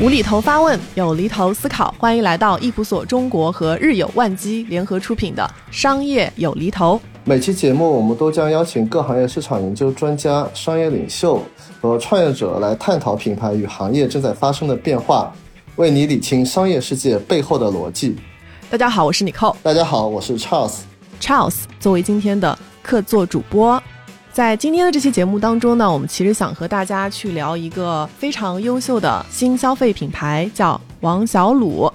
无厘头发问，有厘头思考，欢迎来到易普所中国和日有万机联合出品的《商业有厘头》。每期节目，我们都将邀请各行业市场研究专家、商业领袖和创业者来探讨品牌与行业正在发生的变化，为你理清商业世界背后的逻辑。大家好，我是 Nicole。大家好，我是 Charles。Charles 作为今天的客座主播。在今天的这期节目当中呢，我们其实想和大家去聊一个非常优秀的新消费品牌，叫王小卤。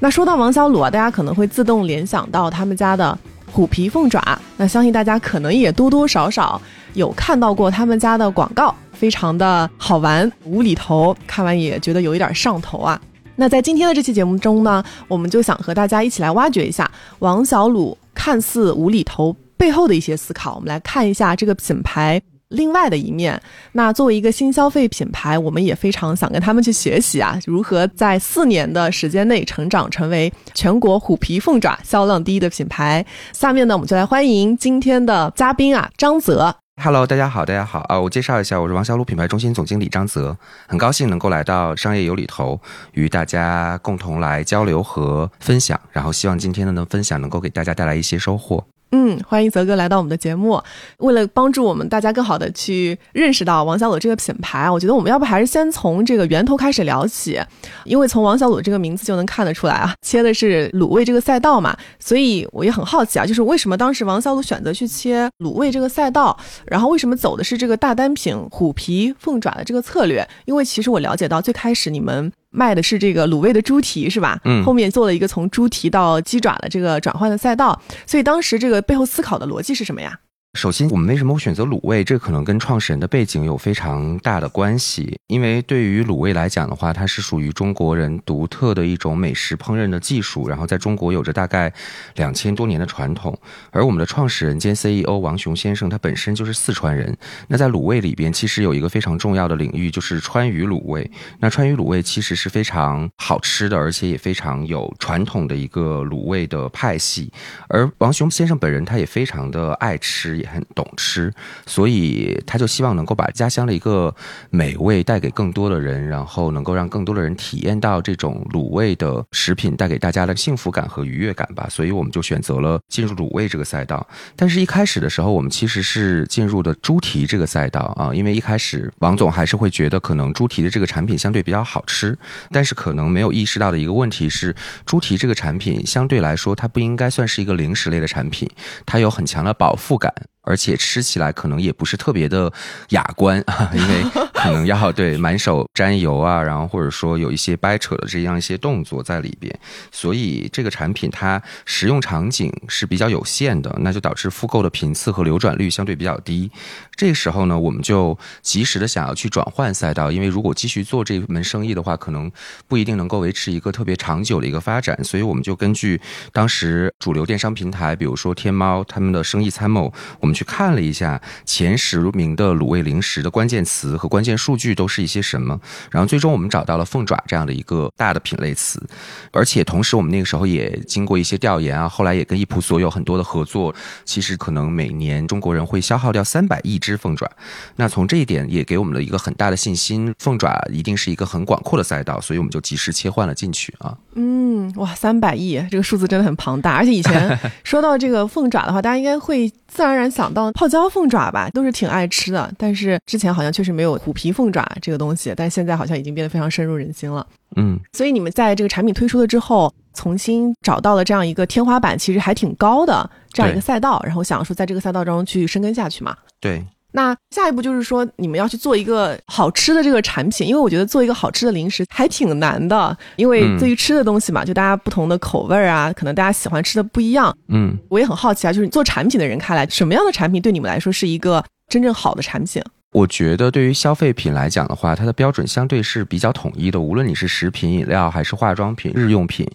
那说到王小卤啊，大家可能会自动联想到他们家的虎皮凤爪。那相信大家可能也多多少少有看到过他们家的广告，非常的好玩无厘头，看完也觉得有一点上头啊。那在今天的这期节目中呢，我们就想和大家一起来挖掘一下王小卤看似无厘头。背后的一些思考，我们来看一下这个品牌另外的一面。那作为一个新消费品牌，我们也非常想跟他们去学习啊，如何在四年的时间内成长成为全国虎皮凤爪销量第一的品牌。下面呢，我们就来欢迎今天的嘉宾啊，张泽。Hello，大家好，大家好啊！我介绍一下，我是王小鲁品牌中心总经理张泽，很高兴能够来到商业有里头，与大家共同来交流和分享。然后希望今天的呢分享能够给大家带来一些收获。嗯，欢迎泽哥来到我们的节目。为了帮助我们大家更好的去认识到王小卤这个品牌，我觉得我们要不还是先从这个源头开始聊起，因为从王小卤这个名字就能看得出来啊，切的是卤味这个赛道嘛。所以我也很好奇啊，就是为什么当时王小卤选择去切卤味这个赛道，然后为什么走的是这个大单品虎皮凤爪的这个策略？因为其实我了解到最开始你们。卖的是这个卤味的猪蹄是吧？嗯，后面做了一个从猪蹄到鸡爪的这个转换的赛道，所以当时这个背后思考的逻辑是什么呀？首先，我们为什么会选择卤味？这可能跟创始人的背景有非常大的关系。因为对于卤味来讲的话，它是属于中国人独特的一种美食烹饪的技术，然后在中国有着大概两千多年的传统。而我们的创始人兼 CEO 王雄先生，他本身就是四川人。那在卤味里边，其实有一个非常重要的领域，就是川渝卤味。那川渝卤味其实是非常好吃的，而且也非常有传统的一个卤味的派系。而王雄先生本人，他也非常的爱吃。很懂吃，所以他就希望能够把家乡的一个美味带给更多的人，然后能够让更多的人体验到这种卤味的食品带给大家的幸福感和愉悦感吧。所以我们就选择了进入卤味这个赛道。但是，一开始的时候，我们其实是进入的猪蹄这个赛道啊，因为一开始王总还是会觉得可能猪蹄的这个产品相对比较好吃，但是可能没有意识到的一个问题是，猪蹄这个产品相对来说，它不应该算是一个零食类的产品，它有很强的饱腹感。而且吃起来可能也不是特别的雅观啊，因为可能要对满手沾油啊，然后或者说有一些掰扯的这样一些动作在里边，所以这个产品它使用场景是比较有限的，那就导致复购的频次和流转率相对比较低。这时候呢，我们就及时的想要去转换赛道，因为如果继续做这门生意的话，可能不一定能够维持一个特别长久的一个发展，所以我们就根据当时主流电商平台，比如说天猫他们的生意参谋，我们。去看了一下前十名的卤味零食的关键词和关键数据都是一些什么，然后最终我们找到了凤爪这样的一个大的品类词，而且同时我们那个时候也经过一些调研啊，后来也跟易普所有很多的合作，其实可能每年中国人会消耗掉三百亿只凤爪，那从这一点也给我们了一个很大的信心，凤爪一定是一个很广阔的赛道，所以我们就及时切换了进去啊。嗯，哇，三百亿这个数字真的很庞大，而且以前 说到这个凤爪的话，大家应该会自然而然想到泡椒凤爪吧，都是挺爱吃的。但是之前好像确实没有虎皮凤爪这个东西，但现在好像已经变得非常深入人心了。嗯，所以你们在这个产品推出了之后，重新找到了这样一个天花板，其实还挺高的这样一个赛道，然后想说在这个赛道中去深耕下去嘛。对。那下一步就是说，你们要去做一个好吃的这个产品，因为我觉得做一个好吃的零食还挺难的，因为对于吃的东西嘛，就大家不同的口味儿啊，可能大家喜欢吃的不一样。嗯，我也很好奇啊，就是做产品的人看来，什么样的产品对你们来说是一个真正好的产品？我觉得对于消费品来讲的话，它的标准相对是比较统一的。无论你是食品饮料还是化妆品、日用品，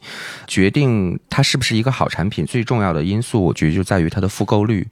决定它是不是一个好产品，最重要的因素，我觉得就在于它的复购率。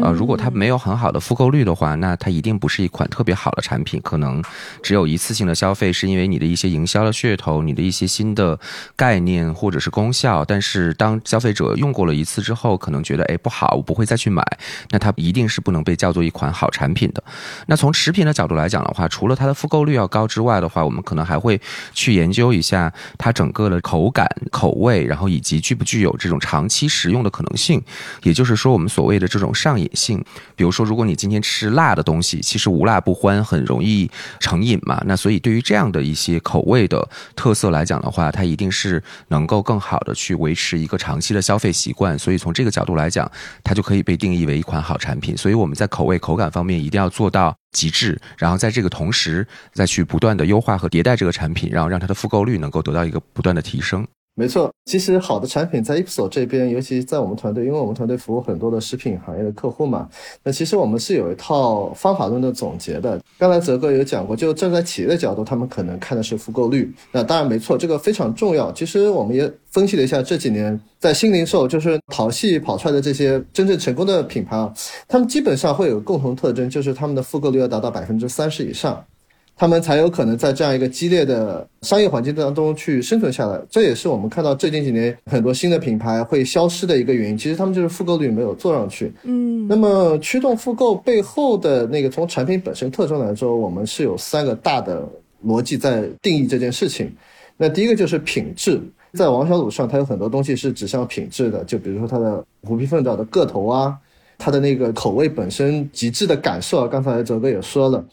呃，如果它没有很好的复购率的话，那它一定不是一款特别好的产品。可能只有一次性的消费，是因为你的一些营销的噱头、你的一些新的概念或者是功效。但是当消费者用过了一次之后，可能觉得哎不好，我不会再去买，那它一定是不能被叫做一款好产品的。那从食品的角度来讲的话，除了它的复购率要高之外的话，我们可能还会去研究一下它整个的口感、口味，然后以及具不具有这种长期食用的可能性。也就是说，我们所谓的这种上瘾性。比如说，如果你今天吃辣的东西，其实无辣不欢，很容易成瘾嘛。那所以，对于这样的一些口味的特色来讲的话，它一定是能够更好的去维持一个长期的消费习惯。所以从这个角度来讲，它就可以被定义为一款好产品。所以我们在口味、口感方面一定要做到。极致，然后在这个同时再去不断的优化和迭代这个产品，然后让它的复购率能够得到一个不断的提升。没错，其实好的产品在 Ipso 这边，尤其在我们团队，因为我们团队服务很多的食品行业的客户嘛，那其实我们是有一套方法论的总结的。刚才泽哥有讲过，就站在企业的角度，他们可能看的是复购率。那当然没错，这个非常重要。其实我们也分析了一下这几年在新零售，就是淘系跑出来的这些真正成功的品牌啊，他们基本上会有共同特征，就是他们的复购率要达到百分之三十以上。他们才有可能在这样一个激烈的商业环境当中去生存下来，这也是我们看到最近几年很多新的品牌会消失的一个原因。其实他们就是复购率没有做上去。嗯，那么驱动复购背后的那个从产品本身特征来说，我们是有三个大的逻辑在定义这件事情。那第一个就是品质，在王小卤上，它有很多东西是指向品质的，就比如说它的虎皮凤爪的个头啊，它的那个口味本身极致的感受啊，刚才哲哥也说了。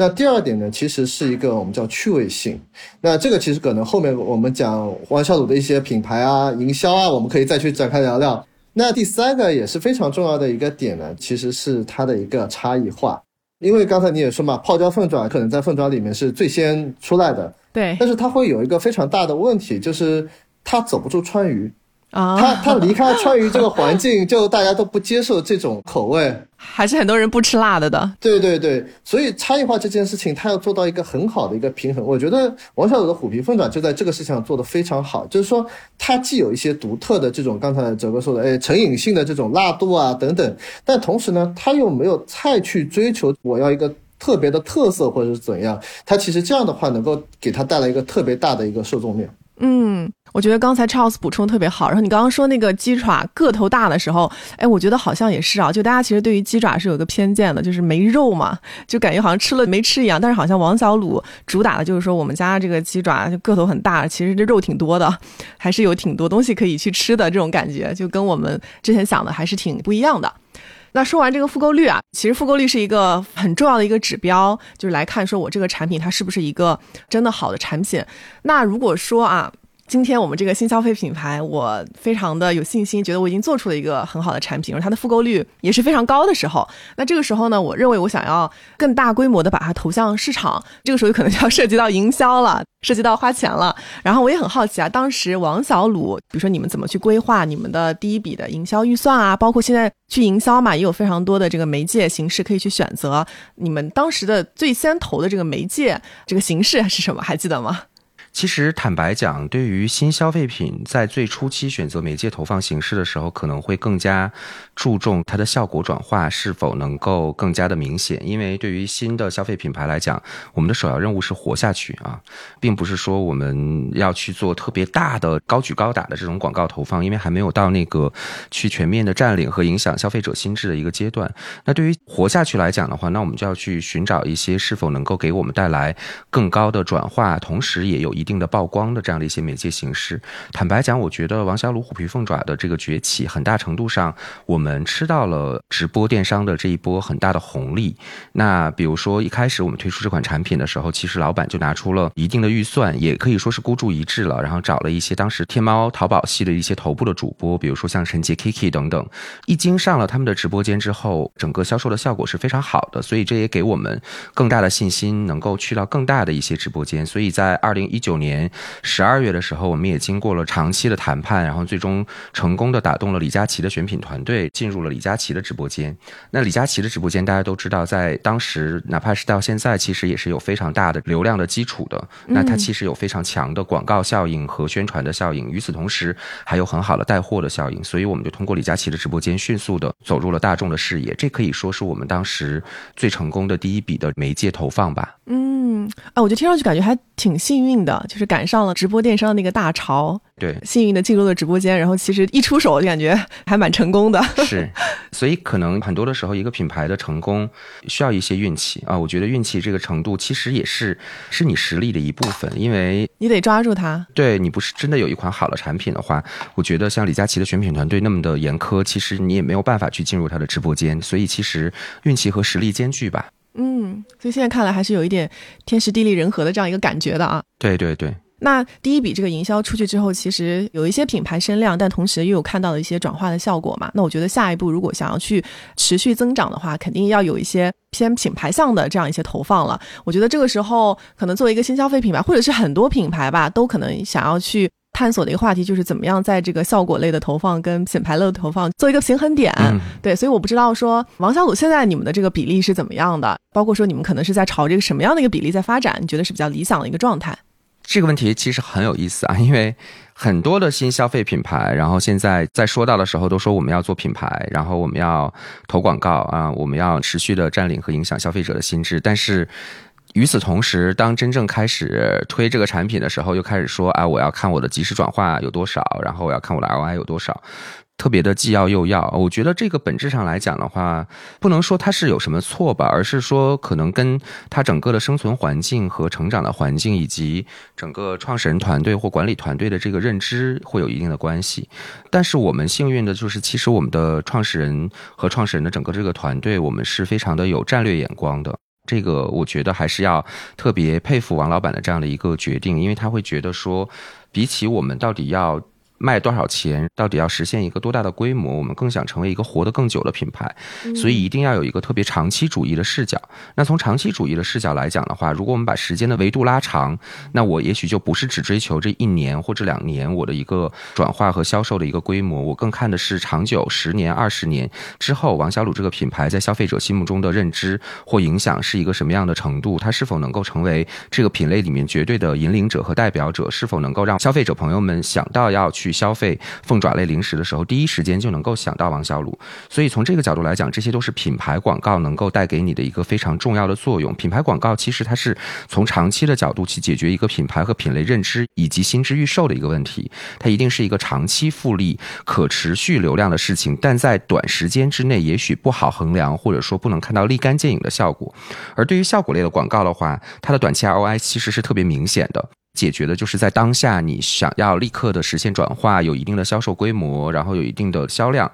那第二点呢，其实是一个我们叫趣味性。那这个其实可能后面我们讲王小卤的一些品牌啊、营销啊，我们可以再去展开聊聊。那第三个也是非常重要的一个点呢，其实是它的一个差异化。因为刚才你也说嘛，泡椒凤爪可能在凤爪里面是最先出来的，对。但是它会有一个非常大的问题，就是它走不出川渝。啊，他他离开川渝这个环境，就大家都不接受这种口味，还是很多人不吃辣的的。对对对，所以差异化这件事情，他要做到一个很好的一个平衡。我觉得王小卤的虎皮凤爪就在这个事情上做得非常好，就是说它既有一些独特的这种刚才哲哥说的，哎，成瘾性的这种辣度啊等等，但同时呢，他又没有太去追求我要一个特别的特色或者是怎样，他其实这样的话能够给他带来一个特别大的一个受众面。嗯，我觉得刚才 Charles 补充特别好。然后你刚刚说那个鸡爪个头大的时候，哎，我觉得好像也是啊。就大家其实对于鸡爪是有一个偏见的，就是没肉嘛，就感觉好像吃了没吃一样。但是好像王小卤主打的就是说，我们家这个鸡爪就个头很大，其实这肉挺多的，还是有挺多东西可以去吃的这种感觉，就跟我们之前想的还是挺不一样的。那说完这个复购率啊，其实复购率是一个很重要的一个指标，就是来看说我这个产品它是不是一个真的好的产品。那如果说啊。今天我们这个新消费品牌，我非常的有信心，觉得我已经做出了一个很好的产品，而它的复购率也是非常高的时候。那这个时候呢，我认为我想要更大规模的把它投向市场，这个时候可能就要涉及到营销了，涉及到花钱了。然后我也很好奇啊，当时王小卤，比如说你们怎么去规划你们的第一笔的营销预算啊？包括现在去营销嘛，也有非常多的这个媒介形式可以去选择。你们当时的最先投的这个媒介这个形式是什么？还记得吗？其实坦白讲，对于新消费品在最初期选择媒介投放形式的时候，可能会更加注重它的效果转化是否能够更加的明显。因为对于新的消费品牌来讲，我们的首要任务是活下去啊，并不是说我们要去做特别大的高举高打的这种广告投放，因为还没有到那个去全面的占领和影响消费者心智的一个阶段。那对于活下去来讲的话，那我们就要去寻找一些是否能够给我们带来更高的转化，同时也有一。定的曝光的这样的一些媒介形式，坦白讲，我觉得王小卤虎皮凤爪的这个崛起，很大程度上我们吃到了直播电商的这一波很大的红利。那比如说一开始我们推出这款产品的时候，其实老板就拿出了一定的预算，也可以说是孤注一掷了，然后找了一些当时天猫、淘宝系的一些头部的主播，比如说像陈杰、Kiki 等等，一经上了他们的直播间之后，整个销售的效果是非常好的，所以这也给我们更大的信心，能够去到更大的一些直播间。所以在二零一九。九年十二月的时候，我们也经过了长期的谈判，然后最终成功的打动了李佳琦的选品团队，进入了李佳琦的直播间。那李佳琦的直播间大家都知道，在当时哪怕是到现在，其实也是有非常大的流量的基础的。那它其实有非常强的广告效应和宣传的效应，与此同时还有很好的带货的效应。所以我们就通过李佳琦的直播间迅速的走入了大众的视野，这可以说是我们当时最成功的第一笔的媒介投放吧。嗯，啊，我觉得听上去感觉还挺幸运的，就是赶上了直播电商的那个大潮，对，幸运的进入了直播间，然后其实一出手就感觉还蛮成功的。是，所以可能很多的时候，一个品牌的成功需要一些运气啊。我觉得运气这个程度其实也是是你实力的一部分，因为你得抓住它。对你不是真的有一款好的产品的话，我觉得像李佳琦的选品团队那么的严苛，其实你也没有办法去进入他的直播间。所以其实运气和实力兼具吧。嗯，所以现在看来还是有一点天时地利人和的这样一个感觉的啊。对对对。那第一笔这个营销出去之后，其实有一些品牌声量，但同时又有看到了一些转化的效果嘛。那我觉得下一步如果想要去持续增长的话，肯定要有一些偏品牌向的这样一些投放了。我觉得这个时候可能作为一个新消费品牌，或者是很多品牌吧，都可能想要去。探索的一个话题就是怎么样在这个效果类的投放跟品牌类的投放做一个平衡点，对，所以我不知道说王小鲁现在你们的这个比例是怎么样的，包括说你们可能是在朝这个什么样的一个比例在发展，你觉得是比较理想的一个状态？这个问题其实很有意思啊，因为很多的新消费品牌，然后现在在说到的时候都说我们要做品牌，然后我们要投广告啊，我们要持续的占领和影响消费者的心智，但是。与此同时，当真正开始推这个产品的时候，又开始说啊，我要看我的即时转化有多少，然后我要看我的 ROI 有多少，特别的既要又要。我觉得这个本质上来讲的话，不能说它是有什么错吧，而是说可能跟它整个的生存环境和成长的环境，以及整个创始人团队或管理团队的这个认知会有一定的关系。但是我们幸运的就是，其实我们的创始人和创始人的整个这个团队，我们是非常的有战略眼光的。这个我觉得还是要特别佩服王老板的这样的一个决定，因为他会觉得说，比起我们到底要。卖多少钱？到底要实现一个多大的规模？我们更想成为一个活得更久的品牌，所以一定要有一个特别长期主义的视角。那从长期主义的视角来讲的话，如果我们把时间的维度拉长，那我也许就不是只追求这一年或者两年我的一个转化和销售的一个规模，我更看的是长久十年、二十年之后，王小鲁这个品牌在消费者心目中的认知或影响是一个什么样的程度？它是否能够成为这个品类里面绝对的引领者和代表者？是否能够让消费者朋友们想到要去？去消费凤爪类零食的时候，第一时间就能够想到王小鲁。所以从这个角度来讲，这些都是品牌广告能够带给你的一个非常重要的作用。品牌广告其实它是从长期的角度去解决一个品牌和品类认知以及心智预售的一个问题。它一定是一个长期复利、可持续流量的事情，但在短时间之内也许不好衡量，或者说不能看到立竿见影的效果。而对于效果类的广告的话，它的短期 ROI 其实是特别明显的。解决的就是在当下，你想要立刻的实现转化，有一定的销售规模，然后有一定的销量。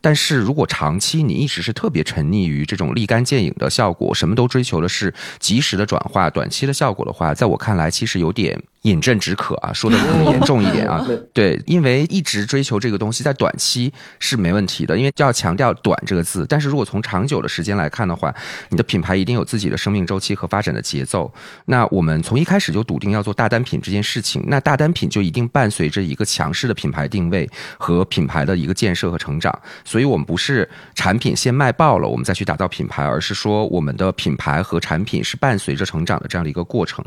但是如果长期你一直是特别沉溺于这种立竿见影的效果，什么都追求的是及时的转化、短期的效果的话，在我看来，其实有点。饮鸩止渴啊，说的更严重一点啊，对，因为一直追求这个东西，在短期是没问题的，因为就要强调“短”这个字。但是如果从长久的时间来看的话，你的品牌一定有自己的生命周期和发展的节奏。那我们从一开始就笃定要做大单品这件事情，那大单品就一定伴随着一个强势的品牌定位和品牌的一个建设和成长。所以我们不是产品先卖爆了，我们再去打造品牌，而是说我们的品牌和产品是伴随着成长的这样的一个过程。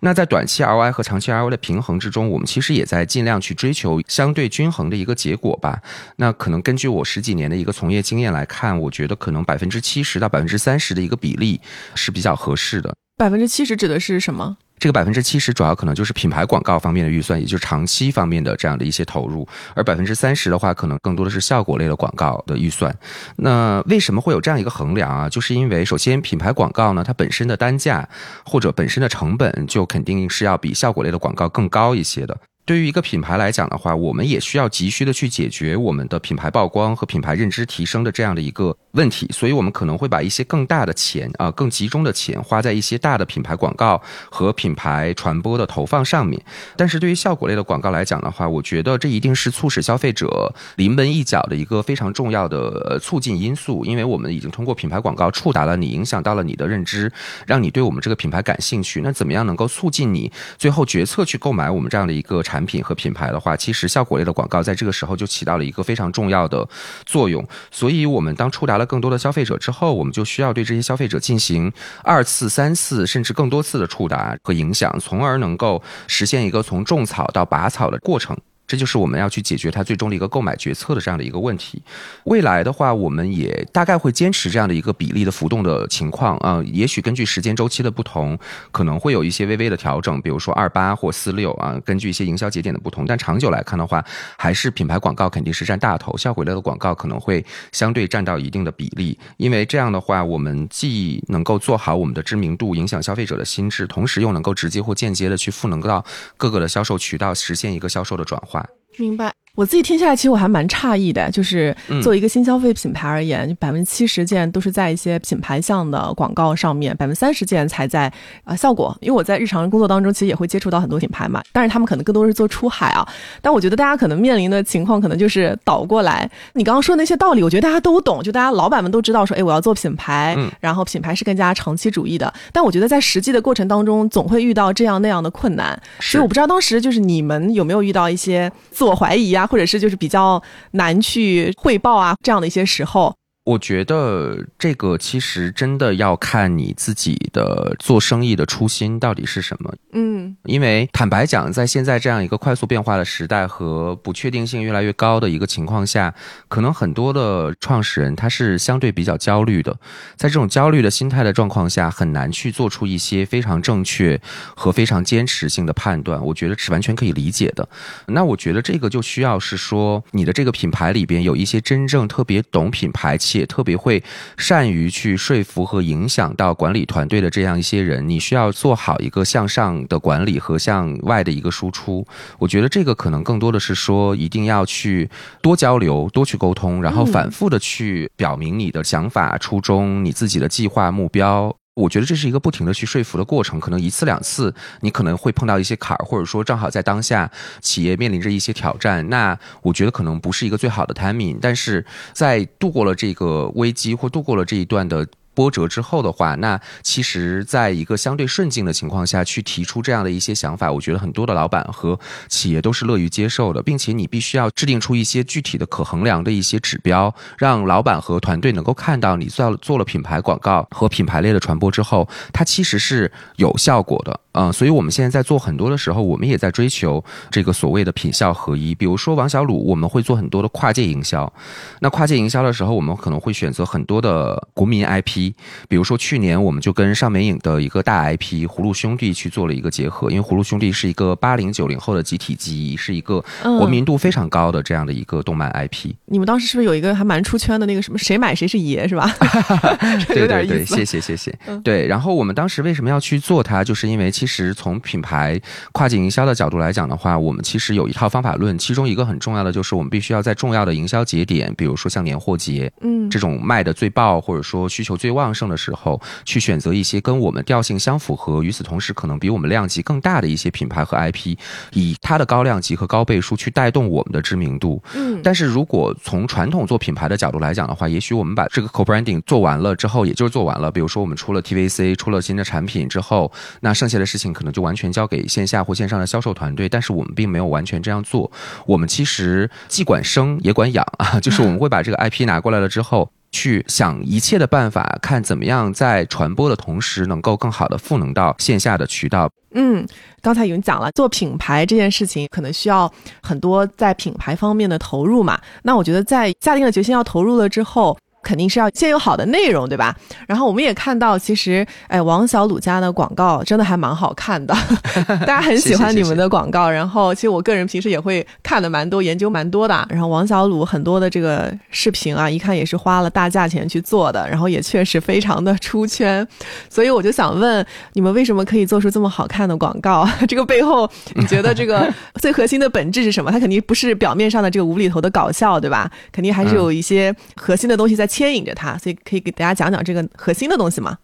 那在短期 ROI 和长期 ROI 的平衡之中，我们其实也在尽量去追求相对均衡的一个结果吧。那可能根据我十几年的一个从业经验来看，我觉得可能百分之七十到百分之三十的一个比例是比较合适的。百分之七十指的是什么？这个百分之七十主要可能就是品牌广告方面的预算，也就是长期方面的这样的一些投入，而百分之三十的话，可能更多的是效果类的广告的预算。那为什么会有这样一个衡量啊？就是因为首先品牌广告呢，它本身的单价或者本身的成本就肯定是要比效果类的广告更高一些的。对于一个品牌来讲的话，我们也需要急需的去解决我们的品牌曝光和品牌认知提升的这样的一个问题，所以我们可能会把一些更大的钱啊、更集中的钱花在一些大的品牌广告和品牌传播的投放上面。但是对于效果类的广告来讲的话，我觉得这一定是促使消费者临门一脚的一个非常重要的呃促进因素，因为我们已经通过品牌广告触达了你，影响到了你的认知，让你对我们这个品牌感兴趣。那怎么样能够促进你最后决策去购买我们这样的一个产产品和品牌的话，其实效果类的广告在这个时候就起到了一个非常重要的作用。所以，我们当触达了更多的消费者之后，我们就需要对这些消费者进行二次、三次甚至更多次的触达和影响，从而能够实现一个从种草到拔草的过程。这就是我们要去解决它最终的一个购买决策的这样的一个问题。未来的话，我们也大概会坚持这样的一个比例的浮动的情况啊、也许根据时间周期的不同，可能会有一些微微的调整，比如说二八或四六啊，根据一些营销节点的不同。但长久来看的话，还是品牌广告肯定是占大头，效果类的广告可能会相对占到一定的比例，因为这样的话，我们既能够做好我们的知名度，影响消费者的心智，同时又能够直接或间接的去赋能到各个的销售渠道，实现一个销售的转化。明白。我自己听下来，其实我还蛮诧异的，就是嗯作为一个新消费品牌而言，百分之七十件都是在一些品牌项的广告上面，百分之三十件才在啊、效果。因为我在日常工作当中，其实也会接触到很多品牌嘛，但是他们可能更多是做出海啊。但我觉得大家可能面临的情况，可能就是倒过来。你刚刚说的那些道理，我觉得大家都懂，就大家老板们都知道说，哎，我要做品牌，嗯然后品牌是更加长期主义的。但我觉得在实际的过程当中，总会遇到这样那样的困难。所以我不知道当时就是你们有没有遇到一些自我怀疑啊，或者是就是比较难去汇报啊这样的一些时候。我觉得这个其实真的要看你自己的做生意的初心到底是什么。嗯因为坦白讲，在现在这样一个快速变化的时代和不确定性越来越高的一个情况下，可能很多的创始人他是相对比较焦虑的，在这种焦虑的心态的状况下，很难去做出一些非常正确和非常坚持性的判断。我觉得是完全可以理解的。那我觉得这个就需要是说，你的这个品牌里边有一些真正特别懂品牌且特别会善于去说服和影响到管理团队的这样一些人，你需要做好一个向上的管理和向外的一个输出。我觉得这个可能更多的是说，一定要去多交流、多去沟通，然后反复的去表明你的想法、初衷、你自己的计划、目标。我觉得这是一个不停的去说服的过程，可能一次两次你可能会碰到一些坎儿，或者说正好在当下企业面临着一些挑战，那我觉得可能不是一个最好的 timing，但是在度过了这个危机或度过了这一段的。波折之后的话，那其实在一个相对顺境的情况下去提出这样的一些想法，我觉得很多的老板和企业都是乐于接受的，并且你必须要制定出一些具体的可衡量的一些指标，让老板和团队能够看到你做做了品牌广告和品牌类的传播之后，它其实是有效果的。嗯，所以我们现在在做很多的时候，我们也在追求这个所谓的品效合一。比如说王小鲁，我们会做很多的跨界营销。那跨界营销的时候，我们可能会选择很多的国民 IP，比如说去年我们就跟上美影的一个大 IP《葫芦兄弟》去做了一个结合，因为《葫芦兄弟》是一个八零九零后的集体记忆，是一个嗯国民度非常高的这样的一个动漫 IP。你们当时是不是有一个还蛮出圈的那个什么谁买谁是爷是吧？这有对对对，点意思。谢谢谢谢嗯。对，然后我们当时为什么要去做它，就是因为其实从品牌跨境营销的角度来讲的话，我们其实有一套方法论，其中一个很重要的就是我们必须要在重要的营销节点，比如说像年货节，嗯这种卖的最爆或者说需求最旺盛的时候，去选择一些跟我们调性相符合，与此同时可能比我们量级更大的一些品牌和 IP，以它的高量级和高倍数去带动我们的知名度。嗯但是如果从传统做品牌的角度来讲的话，也许我们把这个 co-branding 做完了之后，也就是做完了。比如说我们出了 TVC，出了新的产品之后，那剩下的事情可能就完全交给线下或线上的销售团队。但是我们并没有完全这样做，我们其实既管生也管养啊，就是我们会把这个 IP 拿过来了之后。去想一切的办法，看怎么样在传播的同时，能够更好的赋能到线下的渠道。嗯，刚才已经讲了，做品牌这件事情可能需要很多在品牌方面的投入嘛。那我觉得在下定了决心要投入了之后。肯定是要先有好的内容，对吧？然后我们也看到，其实哎，王小鲁家的广告真的还蛮好看的，大家很喜欢你们的广告。然后其实我个人平时也会看的蛮多，研究蛮多的。然后王小鲁很多的这个视频啊，一看也是花了大价钱去做的，然后也确实非常的出圈。所以我就想问，你们为什么可以做出这么好看的广告？这个背后，你觉得这个最核心的本质是什么？它肯定不是表面上的这个无厘头的搞笑，对吧？肯定还是有一些核心的东西在牵引着它。所以可以给大家讲讲这个核心的东西吗？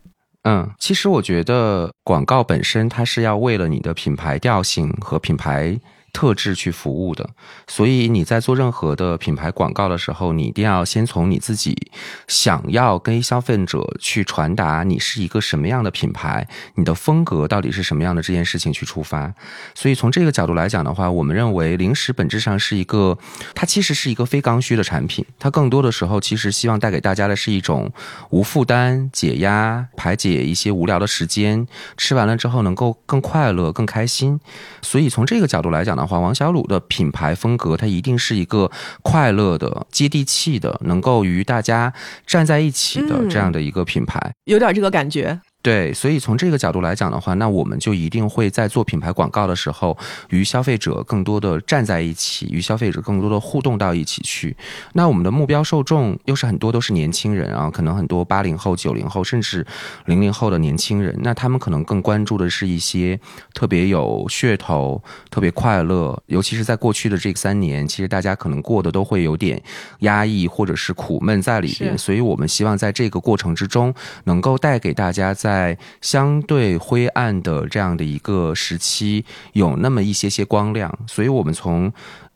嗯，其实我觉得广告本身它是要为了你的品牌调性和品牌。特质去服务的，所以你在做任何的品牌广告的时候，你一定要先从你自己想要跟消费者去传达你是一个什么样的品牌，你的风格到底是什么样的这件事情去出发。所以从这个角度来讲的话，我们认为零食本质上是一个，它其实是一个非刚需的产品，它更多的时候其实希望带给大家的是一种无负担、解压、排解一些无聊的时间，吃完了之后能够更快乐、更开心。所以从这个角度来讲呢。话王小鲁的品牌风格，它一定是一个快乐的、接地气的，能够与大家站在一起的这样的一个品牌，有点这个感觉。对，所以从这个角度来讲的话，那我们就一定会在做品牌广告的时候，与消费者更多的站在一起，与消费者更多的互动到一起去。那我们的目标受众又是很多都是年轻人啊，可能很多八零后、九零后，甚至零零后的年轻人，那他们可能更关注的是一些特别有噱头、特别快乐，尤其是在过去的这三年，其实大家可能过得都会有点压抑或者是苦闷在里边，所以我们希望在这个过程之中，能够带给大家在在相对灰暗的这样的一个时期，有那么一些些光亮，所以我们从。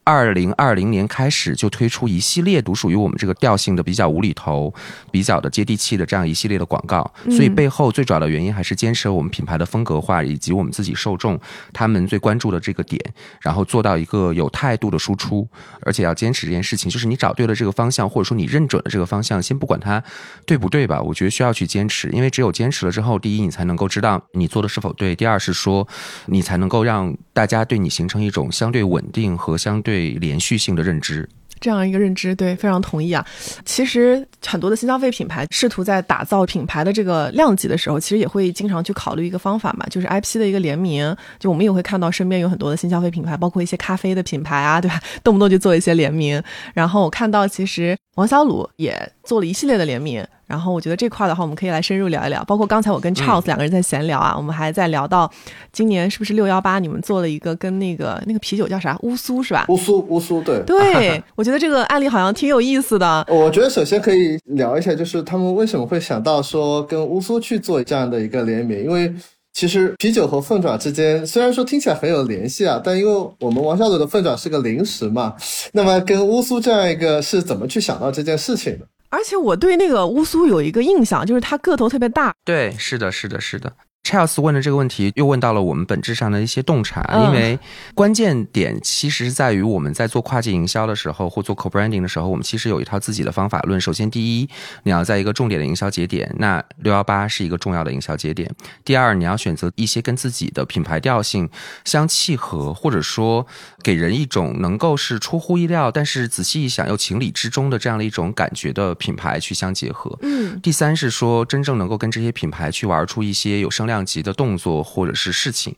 二零二零年开始就推出一系列独属于我们这个调性的比较无厘头、比较的接地气的这样一系列的广告，所以背后最主要的原因还是坚持我们品牌的风格化以及我们自己受众他们最关注的这个点，然后做到一个有态度的输出，而且要坚持这件事情。就是你找对了这个方向，或者说你认准了这个方向，先不管它对不对吧，我觉得需要去坚持，因为只有坚持了之后，第一你才能够知道你做的是否对，第二是说你才能够让大家对你形成一种相对稳定和相对。对连续性的认知，这样一个认知，对，非常同意啊。其实很多的新消费品牌试图在打造品牌的这个量级的时候，其实也会经常去考虑一个方法嘛，就是 IP 的一个联名。就我们也会看到身边有很多的新消费品牌，包括一些咖啡的品牌啊，对吧？动不动就做一些联名。然后我看到，其实王小鲁也做了一系列的联名。然后我觉得这块的话，我们可以来深入聊一聊。包括刚才我跟 Charles 两个人在闲聊啊，我们还在聊到今年是不是六幺八，你们做了一个跟那个那个啤酒叫啥乌苏是吧？乌苏乌苏，对对，我觉得这个案例好像挺有意思的。我觉得首先可以聊一下，就是他们为什么会想到说跟乌苏去做这样的一个联名？因为其实啤酒和凤爪之间虽然说听起来很有联系啊，但因为我们王小鲁的凤爪是个零食嘛，那么跟乌苏这样一个是怎么去想到这件事情的？而且我对那个乌苏有一个印象，就是它个头特别大。对，是的，是的，是的。Charles 问的这个问题，又问到了我们本质上的一些洞察，因为关键点其实是在于我们在做跨界营销的时候，或做 co-branding 的时候，我们其实有一套自己的方法论。首先，第一，你要在一个重点的营销节点，那六幺八是一个重要的营销节点。第二，你要选择一些跟自己的品牌调性相契合，或者说给人一种能够是出乎意料，但是仔细一想又情理之中的这样的一种感觉的品牌去相结合。嗯。第三是说，真正能够跟这些品牌去玩出一些有声量。级的动作或者是事情，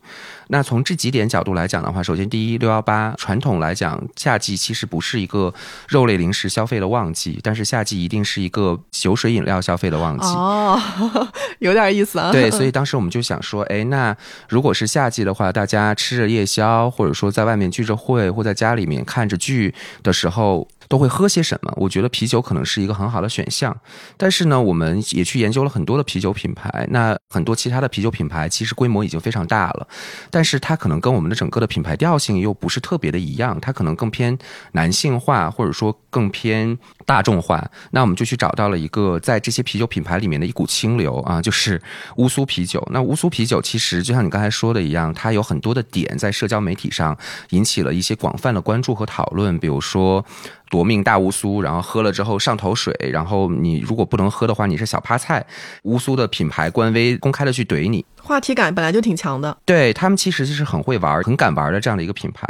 那从这几点角度来讲的话，首先第一，六幺八传统来讲，夏季其实不是一个肉类零食消费的旺季，但是夏季一定是一个酒水饮料消费的旺季。哦，有点意思啊。对，所以当时我们就想说，哎，那如果是夏季的话，大家吃着夜宵，或者说在外面聚着会，或在家里面看着剧的时候。都会喝些什么？我觉得啤酒可能是一个很好的选项。但是呢，我们也去研究了很多的啤酒品牌。那很多其他的啤酒品牌其实规模已经非常大了，但是它可能跟我们的整个的品牌调性又不是特别的一样。它可能更偏男性化，或者说更偏大众化。那我们就去找到了一个在这些啤酒品牌里面的一股清流啊，就是乌苏啤酒。那乌苏啤酒其实就像你刚才说的一样，它有很多的点在社交媒体上引起了一些广泛的关注和讨论，比如说。夺命大乌苏，然后喝了之后上头水，然后你如果不能喝的话，你是小趴菜。乌苏的品牌官微公开的去怼你，话题感本来就挺强的。对他们其实就是很会玩、很敢玩的这样的一个品牌。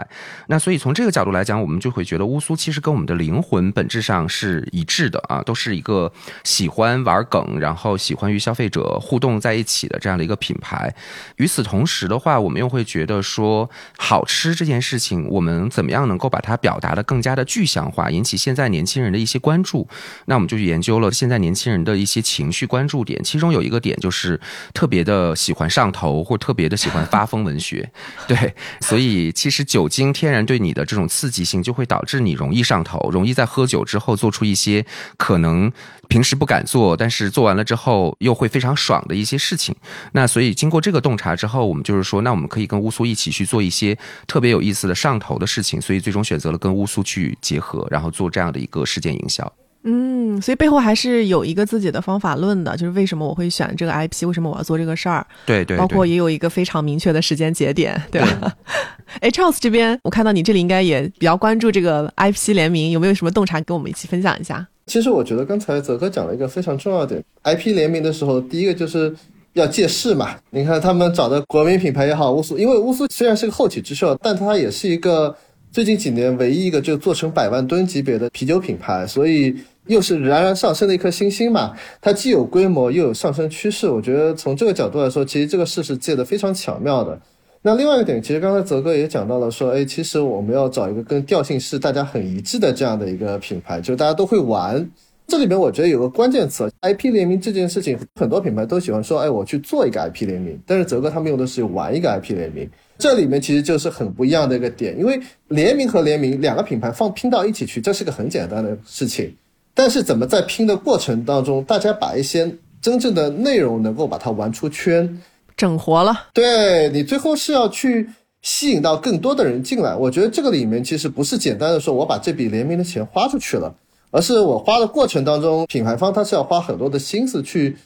那所以从这个角度来讲，我们就会觉得乌苏其实跟我们的灵魂本质上是一致的啊，都是一个喜欢玩梗，然后喜欢与消费者互动在一起的这样的一个品牌。与此同时的话，我们又会觉得说，好吃这件事情，我们怎么样能够把它表达的更加的具象化，引起现在年轻人的一些关注？那我们就去研究了现在年轻人的一些情绪关注点，其中有一个点就是特别的喜欢上头，或特别的喜欢发疯文学。对，所以其实酒精天然对你的这种刺激性，就会导致你容易上头，容易在喝酒之后做出一些可能平时不敢做，但是做完了之后又会非常爽的一些事情。那所以经过这个洞察之后，我们就是说，那我们可以跟乌苏一起去做一些特别有意思的上头的事情，所以最终选择了跟乌苏去结合，然后做这样的一个事件营销。嗯，所以背后还是有一个自己的方法论的，就是为什么我会选这个 IP，为什么我要做这个事儿。对对，包括也有一个非常明确的时间节点，对吧？哎，Charles 这边，我看到你这里应该也比较关注这个 IP 联名，有没有什么洞察跟我们一起分享一下？其实我觉得刚才泽哥讲了一个非常重要的点，IP 联名的时候，第一个就是要借势嘛。你看他们找的国民品牌也好，乌苏，因为乌苏虽然是个后起之秀，但它也是一个最近几年唯一一个就做成百万吨级别的啤酒品牌，所以。又是冉冉上升的一颗星星嘛，它既有规模又有上升趋势，我觉得从这个角度来说，其实这个事是借的非常巧妙的。那另外一个点，其实刚才泽哥也讲到了，说，哎，其实我们要找一个跟调性是大家很一致的这样的一个品牌，就大家都会玩。这里面我觉得有个关键词，IP 联名这件事情，很多品牌都喜欢说，哎，我去做一个 IP 联名，但是泽哥他们用的是玩一个 IP 联名，这里面其实就是很不一样的一个点，因为联名和联名两个品牌放拼到一起去，这是个很简单的事情。但是怎么在拼的过程当中，大家把一些真正的内容能够把它玩出圈，整活了？对你最后是要去吸引到更多的人进来。我觉得这个里面其实不是简单的说我把这笔联名的钱花出去了，而是我花的过程当中，品牌方他是要花很多的心思去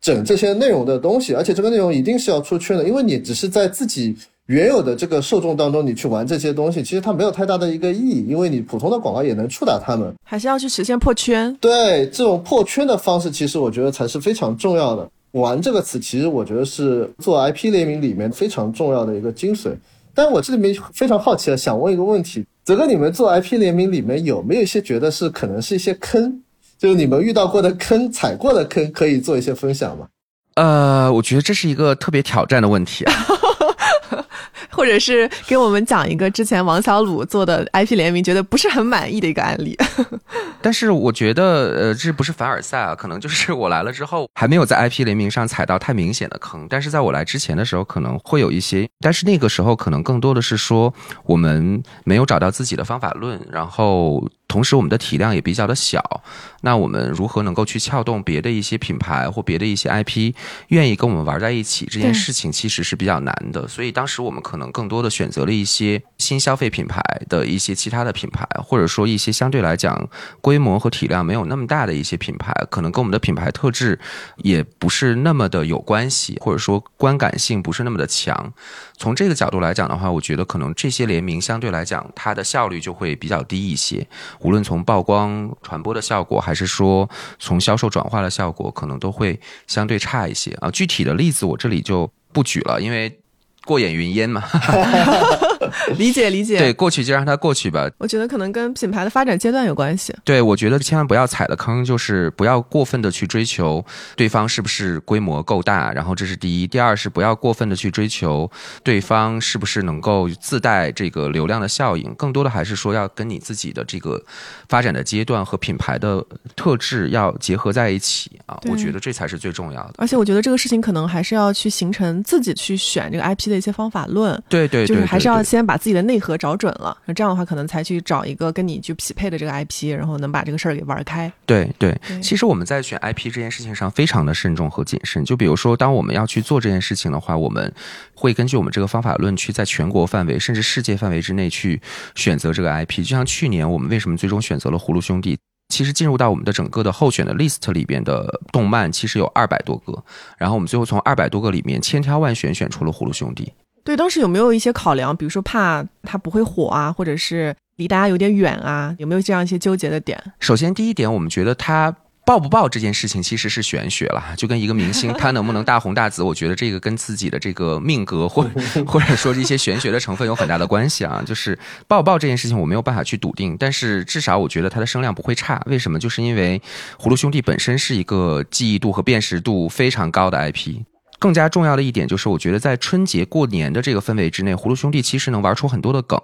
整这些内容的东西，而且这个内容一定是要出圈的，因为你只是在自己。原有的这个受众当中，你去玩这些东西，其实它没有太大的一个意义，因为你普通的广告也能触达他们，还是要去实现破圈。对，这种破圈的方式，其实我觉得才是非常重要的。玩这个词，其实我觉得是做 IP 联名里面非常重要的一个精髓。但我这里面非常好奇的想问一个问题：泽哥，你们做 IP 联名里面有没有一些觉得是可能是一些坑，就是你们遇到过的坑、踩过的坑，可以做一些分享吗？呃，我觉得这是一个特别挑战的问题啊。或者是给我们讲一个之前王小鲁做的 IP 联名，觉得不是很满意的一个案例。但是我觉得，呃，这不是凡尔赛啊，可能就是我来了之后还没有在 IP 联名上踩到太明显的坑。但是在我来之前的时候，可能会有一些。但是那个时候可能更多的是说，我们没有找到自己的方法论，然后。同时，我们的体量也比较的小，那我们如何能够去撬动别的一些品牌或别的一些 IP，愿意跟我们玩在一起？这件事情其实是比较难的。所以当时我们可能更多的选择了一些新消费品牌的一些其他的品牌，或者说一些相对来讲规模和体量没有那么大的一些品牌，可能跟我们的品牌特质也不是那么的有关系，或者说观感性不是那么的强。从这个角度来讲的话，我觉得可能这些联名相对来讲它的效率就会比较低一些。无论从曝光传播的效果，还是说从销售转化的效果，可能都会相对差一些啊。具体的例子我这里就不举了，因为。过眼云烟嘛，理解理解。对，过去就让它过去吧。我觉得可能跟品牌的发展阶段有关系。对，我觉得千万不要踩的坑就是不要过分的去追求对方是不是规模够大，然后这是第一。第二是不要过分的去追求对方是不是能够自带这个流量的效应，更多的还是说要跟你自己的这个发展的阶段和品牌的特质要结合在一起啊。我觉得这才是最重要的。而且我觉得这个事情可能还是要去形成自己去选这个 IP 的。一些方法论，对对，就是还是要先把自己的内核找准了，那这样的话，可能才去找一个跟你去匹配的这个 IP，然后能把这个事儿给玩开。对对，其实我们在选 IP 这件事情上非常的慎重和谨慎。就比如说，当我们要去做这件事情的话，我们会根据我们这个方法论去在全国范围甚至世界范围之内去选择这个 IP。就像去年我们为什么最终选择了葫芦兄弟？其实进入到我们的整个的候选的 list 里边的动漫，其实有二百多个，然后我们最后从二百多个里面千挑万选选出了葫芦兄弟。对，当时有没有一些考量，比如说怕它不会火啊，或者是离大家有点远啊？有没有这样一些纠结的点？首先，第一点，我们觉得他。爆不爆这件事情其实是玄学了，就跟一个明星他能不能大红大紫，我觉得这个跟自己的这个命格或 或者说一些玄学的成分有很大的关系啊。就是爆不爆这件事情我没有办法去笃定，但是至少我觉得他的声量不会差。为什么？就是因为葫芦兄弟本身是一个记忆度和辨识度非常高的 IP。更加重要的一点就是，我觉得在春节过年的这个氛围之内，葫芦兄弟其实能玩出很多的梗